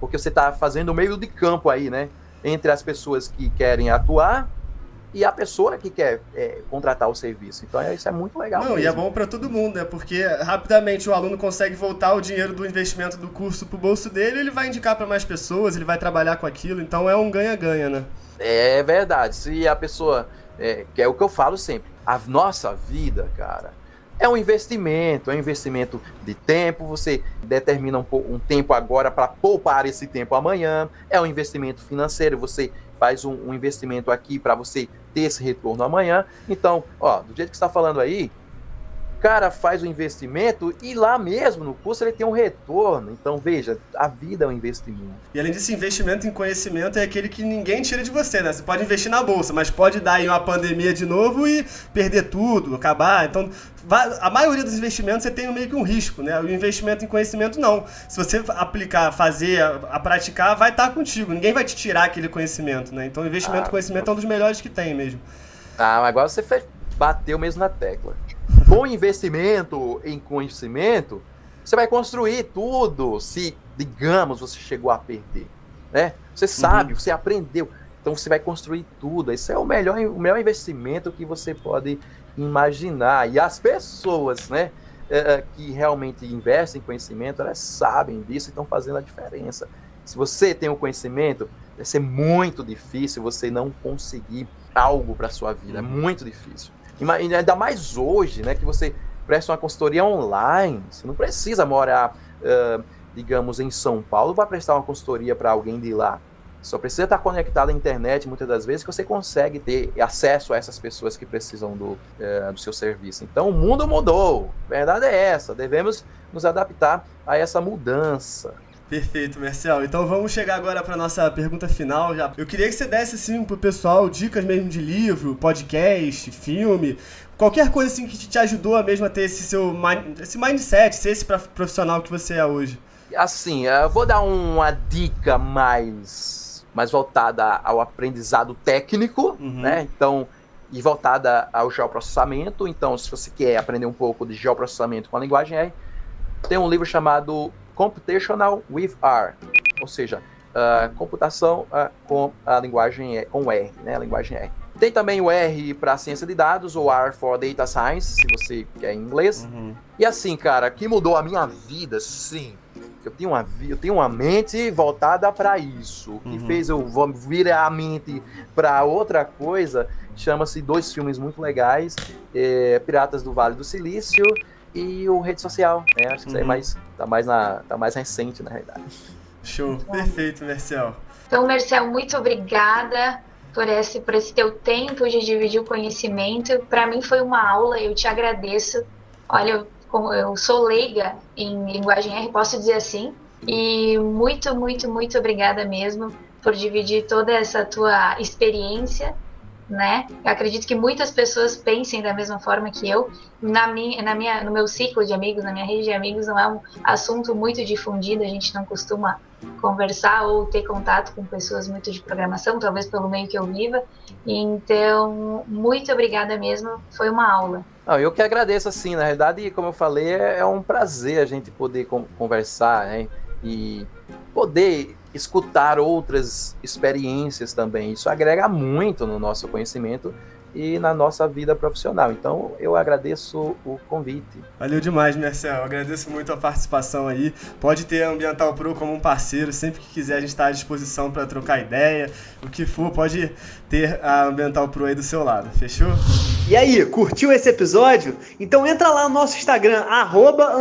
Porque você está fazendo o meio de campo aí, né? Entre as pessoas que querem atuar e a pessoa que quer é, contratar o serviço. Então, é, isso é muito legal. Não, mesmo. e é bom para todo mundo, né? Porque rapidamente o aluno consegue voltar o dinheiro do investimento do curso para o bolso dele, ele vai indicar para mais pessoas, ele vai trabalhar com aquilo. Então, é um ganha-ganha, né? É verdade. Se a pessoa. É, que é o que eu falo sempre a nossa vida, cara, é um investimento, é um investimento de tempo. Você determina um, um tempo agora para poupar esse tempo amanhã. É um investimento financeiro. Você faz um, um investimento aqui para você ter esse retorno amanhã. Então, ó, do jeito que está falando aí, cara faz o investimento e lá mesmo no curso ele tem um retorno. Então, veja, a vida é um investimento. E além disso, investimento em conhecimento é aquele que ninguém tira de você, né? Você pode investir na bolsa, mas pode dar aí uma pandemia de novo e perder tudo, acabar. Então, a maioria dos investimentos você tem meio que um risco, né? O investimento em conhecimento não. Se você aplicar, fazer, a, praticar, vai estar contigo. Ninguém vai te tirar aquele conhecimento, né? Então, o investimento ah, em conhecimento é um dos melhores que tem mesmo. Ah, mas agora você bateu mesmo na tecla com investimento em conhecimento, você vai construir tudo. Se, digamos, você chegou a perder, né? Você sabe, uhum. você aprendeu. Então você vai construir tudo. Esse é o melhor, o melhor investimento que você pode imaginar. E as pessoas, né, é, é, que realmente investem em conhecimento, elas sabem disso e estão fazendo a diferença. Se você tem o conhecimento, vai ser muito difícil você não conseguir algo para sua vida. É uhum. muito difícil. E ainda mais hoje, né, que você presta uma consultoria online. Você não precisa morar, uh, digamos, em São Paulo para prestar uma consultoria para alguém de lá. Só precisa estar conectado à internet muitas das vezes que você consegue ter acesso a essas pessoas que precisam do, uh, do seu serviço. Então o mundo mudou. A verdade é essa. Devemos nos adaptar a essa mudança. Perfeito, Marcel. Então vamos chegar agora para nossa pergunta final. Já. Eu queria que você desse assim pro pessoal dicas mesmo de livro, podcast, filme, qualquer coisa assim que te ajudou a mesmo a ter esse seu esse mindset, ser esse profissional que você é hoje. Assim, eu vou dar uma dica mais mais voltada ao aprendizado técnico, uhum. né? Então, e voltada ao geoprocessamento. Então, se você quer aprender um pouco de geoprocessamento com a linguagem R, tem um livro chamado Computational with R, ou seja, uh, computação uh, com a linguagem com R, né, a linguagem R. Tem também o R para ciência de dados, ou R for Data Science, se você quer em inglês. Uhum. E assim, cara, que mudou a minha vida, sim. Eu tenho uma, eu tenho uma mente voltada para isso. O que uhum. fez eu virar a mente para outra coisa chama-se dois filmes muito legais: é, Piratas do Vale do Silício e o rede social. Né? Acho que uhum. isso aí é mais, tá, mais na, tá mais recente, na realidade. Show, perfeito, Marcel. Então, Marcel, muito obrigada por esse, por esse teu tempo de dividir o conhecimento. Para mim foi uma aula, eu te agradeço. Olha, eu, eu sou leiga em linguagem R, posso dizer assim. E muito, muito, muito obrigada mesmo por dividir toda essa tua experiência né? Eu acredito que muitas pessoas pensem da mesma forma que eu. Na minha, na minha, no meu ciclo de amigos, na minha rede de amigos, não é um assunto muito difundido. A gente não costuma conversar ou ter contato com pessoas muito de programação, talvez pelo meio que eu viva. Então, muito obrigada mesmo. Foi uma aula. Não, eu que agradeço, assim, na verdade, como eu falei, é, é um prazer a gente poder conversar né, e poder escutar outras experiências também. Isso agrega muito no nosso conhecimento e na nossa vida profissional. Então, eu agradeço o convite. Valeu demais, Marcel. Agradeço muito a participação aí. Pode ter a Ambiental Pro como um parceiro, sempre que quiser a gente está à disposição para trocar ideia. O que for, pode ter a Ambiental Pro aí do seu lado. Fechou? E aí, curtiu esse episódio? Então entra lá no nosso Instagram,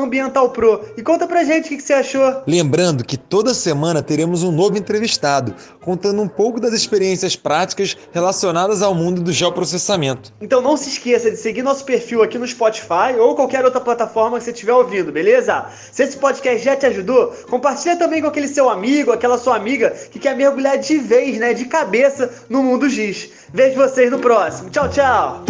AmbientalPro, e conta pra gente o que, que você achou. Lembrando que toda semana teremos um novo entrevistado, contando um pouco das experiências práticas relacionadas ao mundo do geoprocessamento. Então não se esqueça de seguir nosso perfil aqui no Spotify ou qualquer outra plataforma que você estiver ouvindo, beleza? Se esse podcast já te ajudou, compartilha também com aquele seu amigo, aquela sua amiga que quer mergulhar de vez, né, de cabeça no mundo giz. Vejo vocês no próximo. Tchau, tchau!